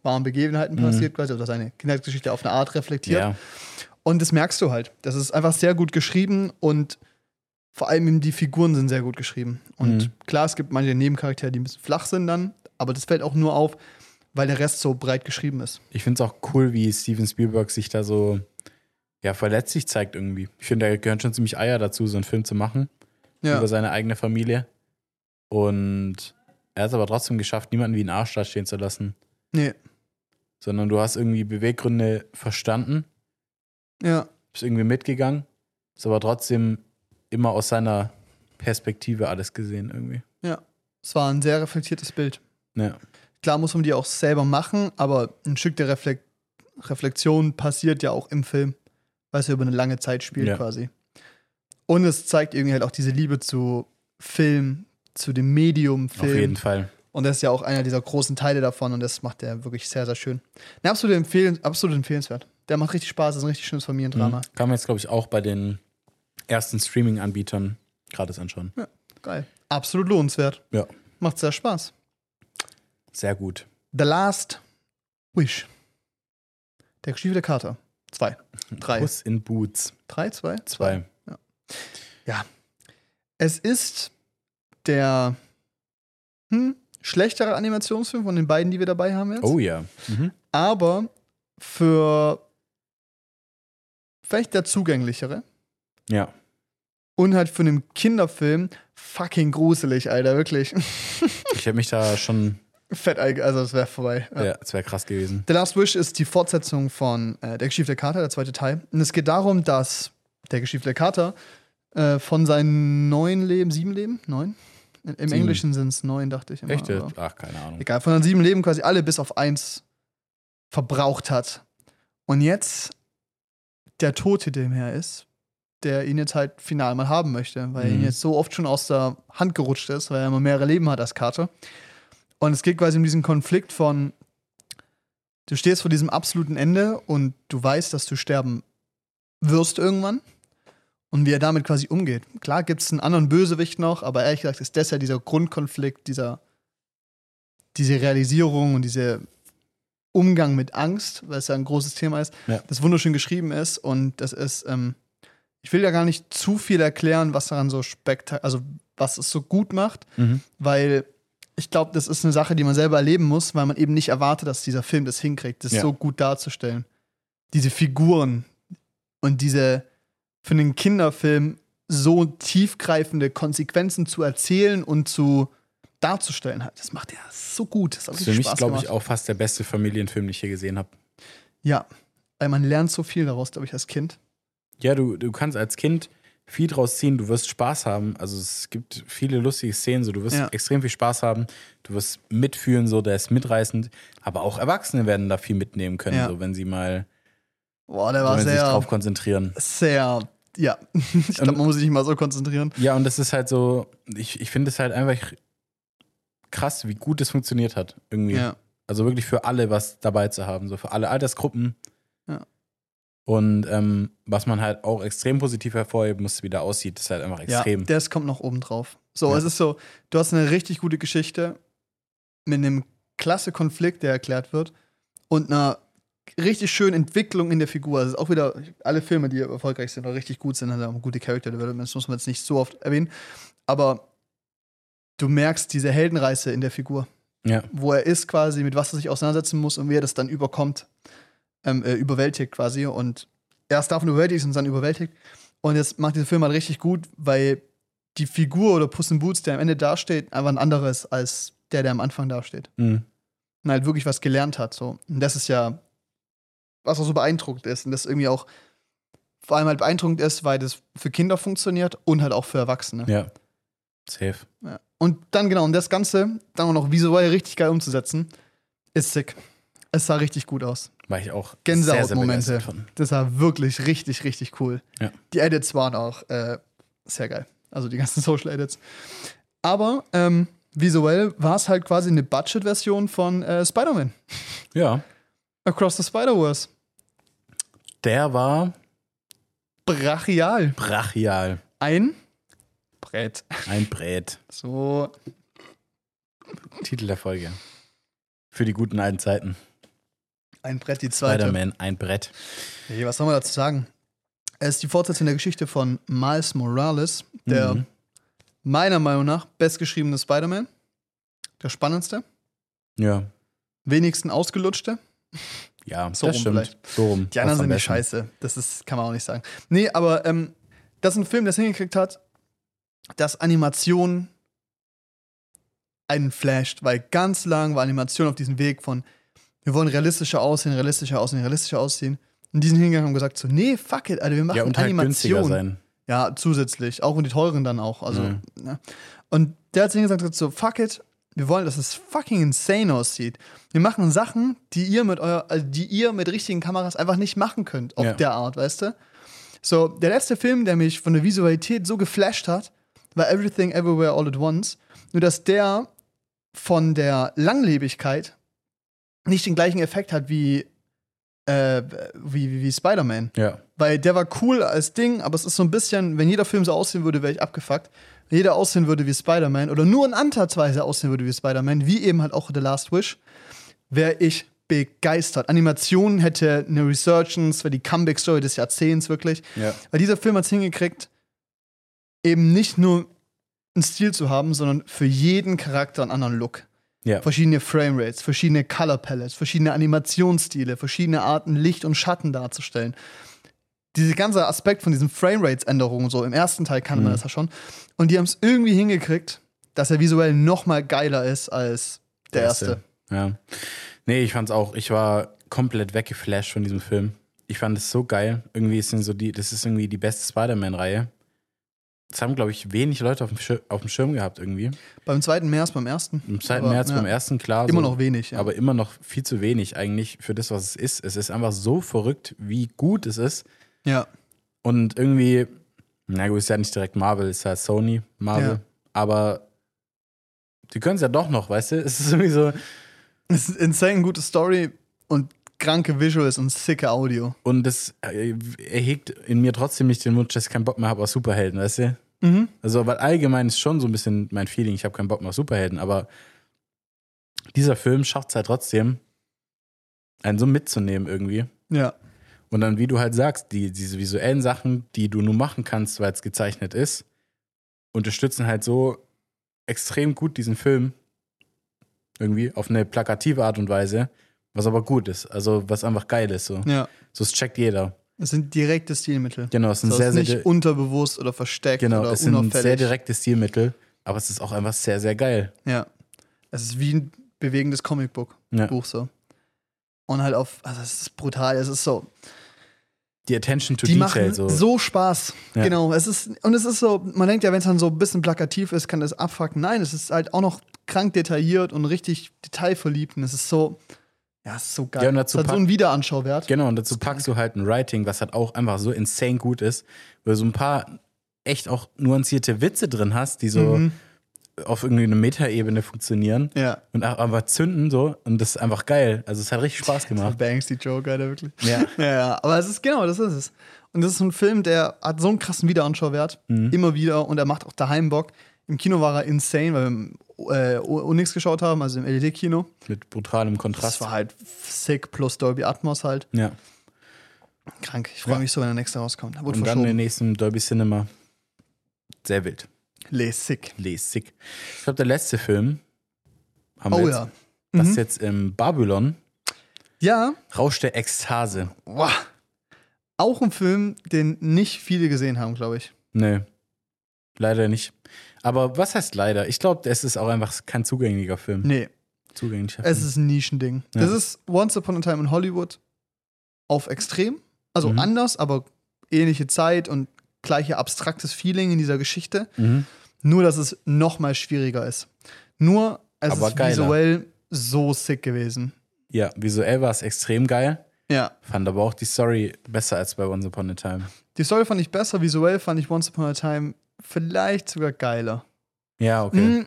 wahren Begebenheiten passiert, quasi, oder seine Kindheitsgeschichte auf eine Art reflektiert. Ja. Und das merkst du halt. Das ist einfach sehr gut geschrieben und vor allem eben die Figuren sind sehr gut geschrieben. Und Mhm. klar, es gibt manche Nebencharaktere, die ein bisschen flach sind dann, aber das fällt auch nur auf, weil der Rest so breit geschrieben ist. Ich finde es auch cool, wie Steven Spielberg sich da so ja, verletzlich zeigt irgendwie. Ich finde, da gehören schon ziemlich Eier dazu, so einen Film zu machen Ja. über seine eigene Familie. Und er hat es aber trotzdem geschafft, niemanden wie einen Arsch da stehen zu lassen. Nee. Sondern du hast irgendwie Beweggründe verstanden, Ja. bist irgendwie mitgegangen, ist aber trotzdem immer aus seiner Perspektive alles gesehen irgendwie. Ja. Es war ein sehr reflektiertes Bild. Ja. Klar muss man die auch selber machen, aber ein Stück der Reflek Reflexion passiert ja auch im Film, weil es ja über eine lange Zeit spielt Ja. quasi. Und es zeigt irgendwie halt auch diese Liebe zu Film, zu dem Medium Auf jeden Film Fall. Und das ist ja auch einer dieser großen Teile davon und das macht er wirklich sehr, sehr schön. Ne, absolut, empfehlen, absolut empfehlenswert. Der macht richtig Spaß, das ist ein richtig schönes Familiendrama. Kann man jetzt, glaube ich, auch bei den ersten Streaming-Anbietern gratis anschauen. Ja, geil. Absolut lohnenswert. Ja. Macht sehr Spaß. Sehr gut. The Last Wish. Der gestiefelte Kater. Zwei. *laughs* Drei. Puss in Boots. Drei, zwei? Zwei. Ja. Es ist der hm, schlechtere Animationsfilm von den beiden, die wir dabei haben jetzt. Oh ja. Mhm. Aber für vielleicht der zugänglichere. Ja. Und halt für einen Kinderfilm fucking gruselig, Alter, wirklich. *laughs* Ich hätte mich da schon. Fett, also es wäre vorbei. Ja, es wäre krass gewesen. The Last Wish ist die Fortsetzung von äh, Der gestiefelte Kater, der zweite Teil. Und es geht darum, dass der gestiefelte Kater äh, von seinen neun Leben, sieben Leben? Neun? Im Sieben. Englischen sind es neun, dachte ich immer. Echt? Ach, keine Ahnung. Egal, von den sieben Leben quasi alle bis auf eins verbraucht hat. Und jetzt der hinter ihm her ist, der ihn jetzt halt final mal haben möchte, weil er ihn Mhm. jetzt so oft schon aus der Hand gerutscht ist, weil er immer mehrere Leben hat als Karte. Und es geht quasi um diesen Konflikt von, du stehst vor diesem absoluten Ende und du weißt, dass du sterben wirst irgendwann. Und wie er damit quasi umgeht. Klar gibt es einen anderen Bösewicht noch, aber ehrlich gesagt ist das ja dieser Grundkonflikt, dieser, diese Realisierung und dieser Umgang mit Angst, weil es ja ein großes Thema ist, Ja. das wunderschön geschrieben ist. Und das ist, ähm, ich will ja gar nicht zu viel erklären, was daran so spektakulär, also was es so gut macht, Mhm. weil ich glaube, das ist eine Sache, die man selber erleben muss, weil man eben nicht erwartet, dass dieser Film das hinkriegt, das Ja. so gut darzustellen. Diese Figuren und diese für einen Kinderfilm so tiefgreifende Konsequenzen zu erzählen und zu darzustellen halt. Das macht er so gut. Das hat Das ist für mich, glaube ich, auch fast der beste Familienfilm, den ich hier gesehen habe. Ja, weil man lernt so viel daraus, glaube ich, als Kind. Ja, du, du kannst als Kind viel draus ziehen, du wirst Spaß haben. Also es gibt viele lustige Szenen, so du wirst Ja. extrem viel Spaß haben, du wirst mitfühlen, so der ist mitreißend. Aber auch Erwachsene werden da viel mitnehmen können, Ja. so wenn sie mal Boah, der so, war wenn sie sich sehr, drauf konzentrieren. sehr, ja. *laughs* ich glaube, man muss sich nicht mal so konzentrieren. Ja, und das ist halt so, ich, ich finde es halt einfach krass, wie gut es funktioniert hat. Irgendwie. Ja. Also wirklich für alle was dabei zu haben, so für alle Altersgruppen. Ja. Und ähm, was man halt auch extrem positiv hervorheben muss, wie der aussieht, ist halt einfach extrem. Ja, das kommt noch oben drauf. So, Ja. es ist so, du hast eine richtig gute Geschichte mit einem klasse Konflikt, der erklärt wird und einer richtig schönen Entwicklung in der Figur. Also es ist auch wieder, alle Filme, die erfolgreich sind oder richtig gut sind, haben gute Character Developments, muss man jetzt nicht so oft erwähnen. Aber du merkst diese Heldenreise in der Figur, ja. wo er ist quasi, mit was er sich auseinandersetzen muss und wie er das dann überkommt, ähm, äh, überwältigt quasi. Und erst davon überwältigt und dann überwältigt. Und jetzt macht dieser Film halt richtig gut, weil die Figur oder Puss in Boots, der am Ende dasteht, einfach ein anderes als der, der am Anfang dasteht. Mhm. Und halt wirklich was gelernt hat. So. Und das ist ja, was auch so beeindruckend ist. Und das irgendwie auch vor allem halt beeindruckend ist, weil das für Kinder funktioniert und halt auch für Erwachsene. Ja. Safe. Ja. Und dann genau, und das Ganze dann auch noch visuell richtig geil umzusetzen, ist sick. Es sah richtig gut aus. War ich auch Gänsehautmomente. Das war wirklich richtig, richtig cool. Ja. Die Edits waren auch äh, sehr geil. Also die ganzen *laughs* Social Edits. Aber ähm, visuell war es halt quasi eine Budget-Version von äh, Spider-Man. Ja. Across the Spider-Verse. Der war Brachial. brachial. Ein Brett. Ein Brett. So. Titel der Folge. Für die guten alten Zeiten. Ein Brett, die zweite. Spider-Man, ein Brett. Hey, was soll man dazu sagen? Es ist die Fortsetzung der Geschichte von Miles Morales, der Mhm. meiner Meinung nach bestgeschriebene Spider-Man. Der spannendste, Ja. wenigsten ausgelutschte. Ja, So das rum stimmt. vielleicht. So rum. Die anderen sind nicht besten. scheiße. Das ist, kann man auch nicht sagen. Nee, aber ähm, das ist ein Film, der es hingekriegt hat, dass Animation einen flasht, weil ganz lang war Animation auf diesem Weg von, wir wollen realistischer aussehen, realistischer aussehen, realistischer aussehen. Und diesen Hingang haben gesagt so, nee, fuck it, Alter, wir machen Ja, und halt Animation. sein. Ja, zusätzlich. Auch und die teuren dann auch. Also, Mhm. ne? Und der hat sich gesagt, hat so, fuck it, wir wollen, dass es fucking insane aussieht. Wir machen Sachen, die ihr mit euer, also die ihr mit richtigen Kameras einfach nicht machen könnt, auf Ja. der Art, weißt du? So, der letzte Film, der mich von der Visualität so geflasht hat, war Everything Everywhere All at Once. Nur dass der von der Langlebigkeit nicht den gleichen Effekt hat wie, äh, wie, wie, wie Spider-Man. Ja. Weil der war cool als Ding, aber es ist so ein bisschen, wenn jeder Film so aussehen würde, wäre ich abgefuckt. Jeder aussehen würde wie Spider-Man oder nur in Anteilsweise aussehen würde wie Spider-Man, wie eben halt auch The Last Wish, wäre ich begeistert. Animation hätte eine Resurgence, wäre die Comeback-Story des Jahrzehnts wirklich. Ja. Weil dieser Film hat es hingekriegt, eben nicht nur einen Stil zu haben, sondern für jeden Charakter einen anderen Look. Ja. Verschiedene Framerates, verschiedene Color Palettes, verschiedene Animationsstile, verschiedene Arten, Licht und Schatten darzustellen. Dieser ganze Aspekt von diesen Framerates-Änderungen, so im ersten Teil kannte man das ja schon. Und die haben es irgendwie hingekriegt, dass er visuell noch mal geiler ist als der erste. Ja. Nee, ich fand's auch, ich war komplett weggeflasht von diesem Film. Ich fand es so geil. Irgendwie ist so die, das ist irgendwie die beste Spider-Man-Reihe. Das haben, glaube ich, wenig Leute auf dem, Schir auf dem Schirm gehabt irgendwie. Beim zweiten mehr als beim ersten. Im zweiten Aber, März, ja. beim ersten, klar. Immer so, noch wenig, ja. Aber immer noch viel zu wenig eigentlich für das, was es ist. Es ist einfach so verrückt, wie gut es ist. Ja. Und irgendwie, na gut, ist ja nicht direkt Marvel, ist ja Sony, Marvel. Ja. Aber die können es ja doch noch, weißt du? Es ist irgendwie so. Es ist insane gute Story und kranke Visuals und sicke Audio. Und das äh, erhegt in mir trotzdem nicht den Wunsch, dass ich keinen Bock mehr habe auf Superhelden, weißt du? Mhm. Also, weil allgemein ist schon so ein bisschen mein Feeling, ich habe keinen Bock mehr auf Superhelden, aber dieser Film schafft es halt trotzdem, einen so mitzunehmen irgendwie. Ja. Und dann, wie du halt sagst, die, diese visuellen Sachen, die du nur machen kannst, weil es gezeichnet ist, unterstützen halt so extrem gut diesen Film. Irgendwie auf eine plakative Art und Weise, was aber gut ist. Also, was einfach geil ist. So, Ja. so es checkt jeder. Es sind direkte Stilmittel. Genau, es sind Das sehr, sehr, nicht unterbewusst oder versteckt genau, oder es sind sehr direkte Stilmittel, aber es ist auch einfach sehr, sehr geil. Ja. Es ist wie ein bewegendes Comicbook. Ja. Buch so. Und halt auf, also es ist brutal, es ist so. Die Attention to Die Detail machen so. so, Spaß. Ja. Genau. Es ist, und es ist so, man denkt ja, wenn es dann so ein bisschen plakativ ist, kann das abfucken. Nein, es ist halt auch noch krank detailliert und richtig detailverliebt. Und es ist so, ja, es ist so geil. Ja, und dazu es hat so einen Wiederanschauwert. Genau, und dazu packst du halt ein Writing, was halt auch einfach so insane gut ist, weil du so ein paar echt auch nuancierte Witze drin hast, die so Mhm. Auf irgendwie eine Metaebene funktionieren Ja. und auch einfach zünden so und das ist einfach geil. Also es hat richtig Spaß *laughs* gemacht. Banks, die Joker, Alter, wirklich. Ja. *laughs* Ja, ja, aber es ist genau, das ist es. Und das ist ein Film, der hat so einen krassen Wiederanschauwert. Mhm. Immer wieder. Und er macht auch daheim Bock. Im Kino war er insane, weil wir im, äh, Onyx geschaut haben, also im LED-Kino. Mit brutalem Das Kontrast. war halt sick plus Dolby Atmos halt. Ja. Krank. Ich freue Ja. mich so, wenn der nächste rauskommt. Und dann den nächsten Dolby Cinema. Sehr wild. Les sick. Lesig. Ich glaube, der letzte Film haben wir Oh jetzt. ja. Das Mhm. ist jetzt im Babylon. Ja, Rausch der Ekstase. wow. auch ein Film, den nicht viele gesehen haben, glaube ich. Nee. Leider nicht. Aber was heißt leider? Ich glaube, es ist auch einfach kein zugänglicher Film. Nee, Zugänglicher es Film. ist ein Nischending. Ja. Das ist Once Upon a Time in Hollywood auf extrem. Also Mhm. anders, aber ähnliche Zeit und gleiche abstraktes Feeling in dieser Geschichte. Mhm. Nur, dass es noch mal schwieriger ist. Nur, es Aber ist geiler. visuell so sick gewesen. Ja, visuell war es extrem geil. Ja. Fand aber auch die Story besser als bei Once Upon a Time. Die Story fand ich besser, visuell fand ich Once Upon a Time vielleicht sogar geiler. Ja, okay. Mm,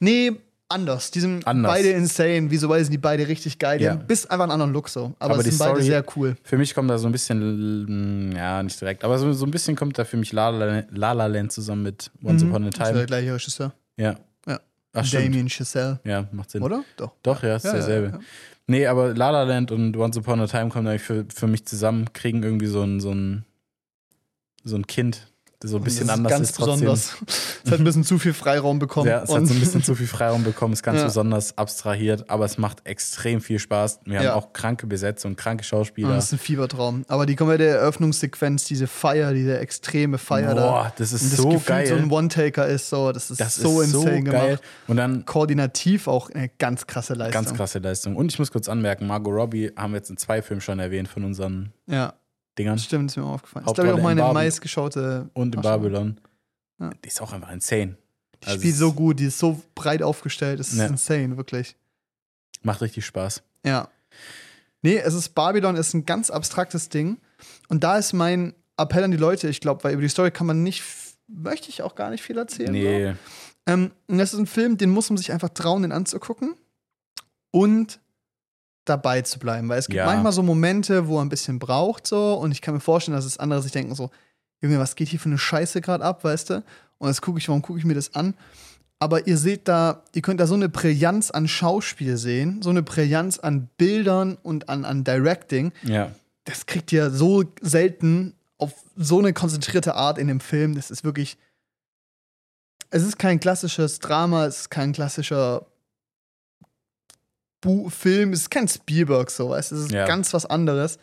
nee, anders. Die sind Anders. beide insane. Visuell sind die beide richtig geil. Die Ja. haben bis einfach einen anderen Look so. Aber, Aber die sind beide Story- sehr cool. Für mich kommt da so ein bisschen, mm, ja, nicht direkt, aber so, so ein bisschen kommt da für mich La La, La La Land zusammen mit Once Mhm. Upon a Das ist der Time. gleiche Regisseur. Ja. Ja. Ach. Damien Chazelle. Ja, macht Sinn. Oder? Doch. Doch, ja, ist Ja, derselbe. ja. Nee, aber La La Land und Once Upon a Time kommen eigentlich für, für mich zusammen, kriegen irgendwie so ein, so ein, so ein Kind, das so ein bisschen anders ganz ist trotzdem. besonders. es hat ein bisschen zu viel Freiraum bekommen. Ja, es hat so ein bisschen zu viel Freiraum bekommen, ist ganz Ja. besonders abstrahiert, aber es macht extrem viel Spaß. Wir Ja. haben auch kranke Besetzung, kranke Schauspieler. das ist ein Fiebertraum. Aber die komplette Eröffnungssequenz, diese Feier, diese extreme Feier da. Boah, das ist das so gefühlt geil. so ein One-Taker ist so, das ist das so ist so insane geil. gemacht. Und dann Koordinativ auch eine ganz krasse Leistung. ganz krasse Leistung. Und ich muss kurz anmerken, Margot Robbie haben wir jetzt in zwei Filmen schon erwähnt von unseren Ja, Dingern. stimmt, ist mir auch aufgefallen. Ist, glaube ich, auch meine meistgeschaute. Und in. Babylon. Ja. Die ist auch einfach insane. Die Also spielt so gut, die ist so breit aufgestellt, das ist Ja. insane, wirklich. Macht richtig Spaß. Ja. Nee, es ist Babylon ist ein ganz abstraktes Ding. Und da ist mein Appell an die Leute, ich glaube, weil über die Story kann man nicht, möchte ich auch gar nicht viel erzählen. Nee, So. Ähm, und das ist ein Film, den muss man sich einfach trauen, den anzugucken und dabei zu bleiben. Weil es gibt Ja. manchmal so Momente, wo er ein bisschen braucht, so, und ich kann mir vorstellen, dass es andere sich denken, so, Junge, was geht hier für eine Scheiße gerade ab, weißt du? Und jetzt gucke ich, warum gucke ich mir das an? Aber ihr seht da, ihr könnt da so eine Brillanz an Schauspiel sehen, so eine Brillanz an Bildern und an, an Directing. Ja. Das kriegt ihr so selten auf so eine konzentrierte Art in dem Film. Das ist wirklich. Es ist kein klassisches Drama, es ist kein klassischer Bu Film, es ist kein Spielberg so, weißt es ist Ja. ganz was anderes.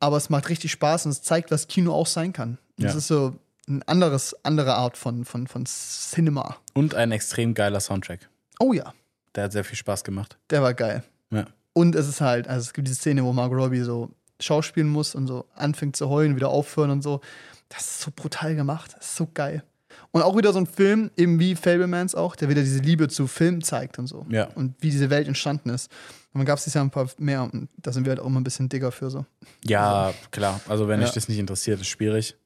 Aber es macht richtig Spaß und es zeigt, was Kino auch sein kann. Ja. ist so ein anderes, andere Art von, von, von Cinema. Und ein extrem geiler Soundtrack. Oh ja, Der hat sehr viel Spaß gemacht. der war geil. Ja. Und es ist halt, also es gibt diese Szene, wo Margot Robbie so schauspielen muss und so anfängt zu heulen, wieder aufhören und so. Das ist so brutal gemacht. Das ist so geil. Und auch wieder so ein Film, eben wie Fablemans auch, der wieder diese Liebe zu Film zeigt und so. Ja. Und wie diese Welt entstanden ist. Und dann gab es dieses Jahr ein paar mehr und da sind wir halt auch immer ein bisschen dicker für so. Ja, klar. Also, wenn Ja. euch das nicht interessiert, ist schwierig.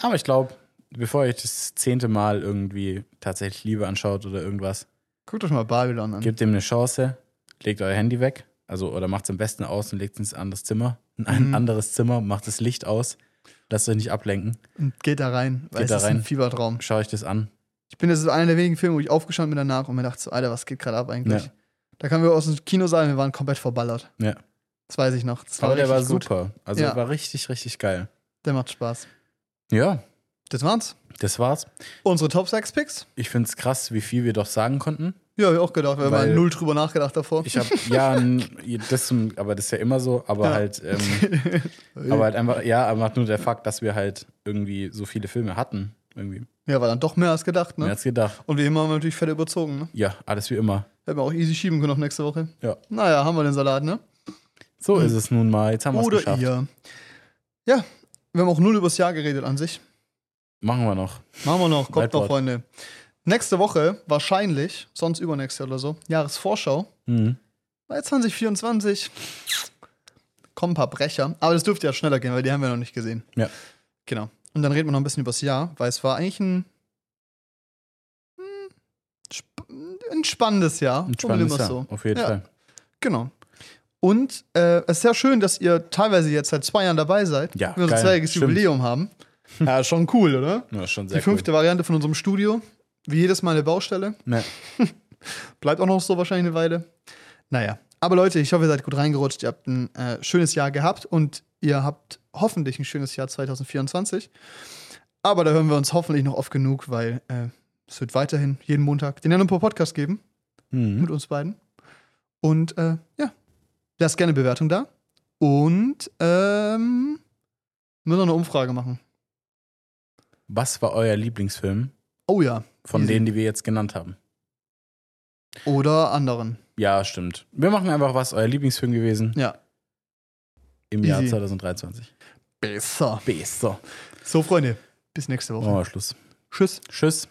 Aber ich glaube, bevor ihr euch das zehnte Mal irgendwie tatsächlich Liebe anschaut oder irgendwas, Guckt euch mal Babylon an. gebt dem eine Chance, legt euer Handy weg. Also, oder macht es am besten aus und legt es ins anderes Zimmer. In ein Mhm. anderes Zimmer, macht das Licht aus. Lasst euch nicht ablenken. Und geht da rein, weil Geht es da ist ein rein. Fiebertraum. Schaut euch das an. Ich bin, das ist einer der wenigen Filme, wo ich aufgestanden bin danach und mir dachte so, Alter, was geht gerade ab eigentlich? Ja. Da kamen wir aus dem Kinosaal und wir waren komplett verballert. Ja. Das weiß ich noch. Das Aber der war gut. super. Also, Ja. war richtig, richtig geil. Der macht Spaß. Ja, Das war's. das war's. Unsere Top 6 Picks? Ich finde es krass, wie viel wir doch sagen konnten. Ja, hab ich auch gedacht. Wir haben Weil- mal null drüber nachgedacht davor. Ich habe, ja, das, zum- aber das ist ja immer so, aber Ja. halt, ähm, *laughs* aber halt einfach, ja, aber nur der Fakt, dass wir halt irgendwie so viele Filme hatten. Irgendwie. ja, war dann doch mehr als gedacht, ne? hat's gedacht? Und wie immer haben wir natürlich fett überzogen, ne? Ja, alles wie immer. Hätten wir auch easy schieben können auf nächste Woche. Ja. Naja, haben wir den Salat, ne? So ist es nun mal. Jetzt haben wir es Oder geschafft. ihr. Ja, wir haben auch null übers Jahr geredet an sich. Machen wir noch. Machen wir noch, kommt noch. Freunde. Nächste Woche, wahrscheinlich, sonst übernächste oder so, Jahresvorschau. Mhm. Bei 2024 kommen ein paar Brecher. Aber das dürfte ja schneller gehen, weil die haben wir noch nicht gesehen. Ja. Genau. Und dann reden wir noch ein bisschen übers Jahr, weil es war eigentlich ein, hm, ein spannendes Jahr. Ein spannendes Jahr. so. Auf jeden Ja. Fall. Genau. Und äh, es ist sehr schön, dass ihr teilweise jetzt seit zwei Jahren dabei seid. Ja, wir unser zweijähriges. Jubiläum haben. Ja, schon cool, oder? Ja, schon sehr Die fünfte Variante von unserem Studio. Wie jedes Mal eine Baustelle. cool. *laughs* Ne. Bleibt auch noch so wahrscheinlich eine Weile. Naja. Aber Leute, ich hoffe, ihr seid gut reingerutscht. Ihr habt ein äh, schönes Jahr gehabt und ihr habt hoffentlich ein schönes Jahr 2024. Aber da hören wir uns hoffentlich noch oft genug, weil äh, es wird weiterhin jeden Montag den Janumpo Podcast geben Mhm. mit uns beiden. Und äh, ja, lasst gerne Bewertung da. Und ähm, müssen noch eine Umfrage machen. Was war euer Lieblingsfilm Oh ja. von Easy. denen, die wir jetzt genannt haben? Oder anderen. Ja, stimmt. Wir machen einfach, was euer Lieblingsfilm gewesen Ja. im Jahr Easy. 2023. Besser. Besser. So, Freunde, bis nächste Woche. Wir Schluss. Tschüss. Tschüss.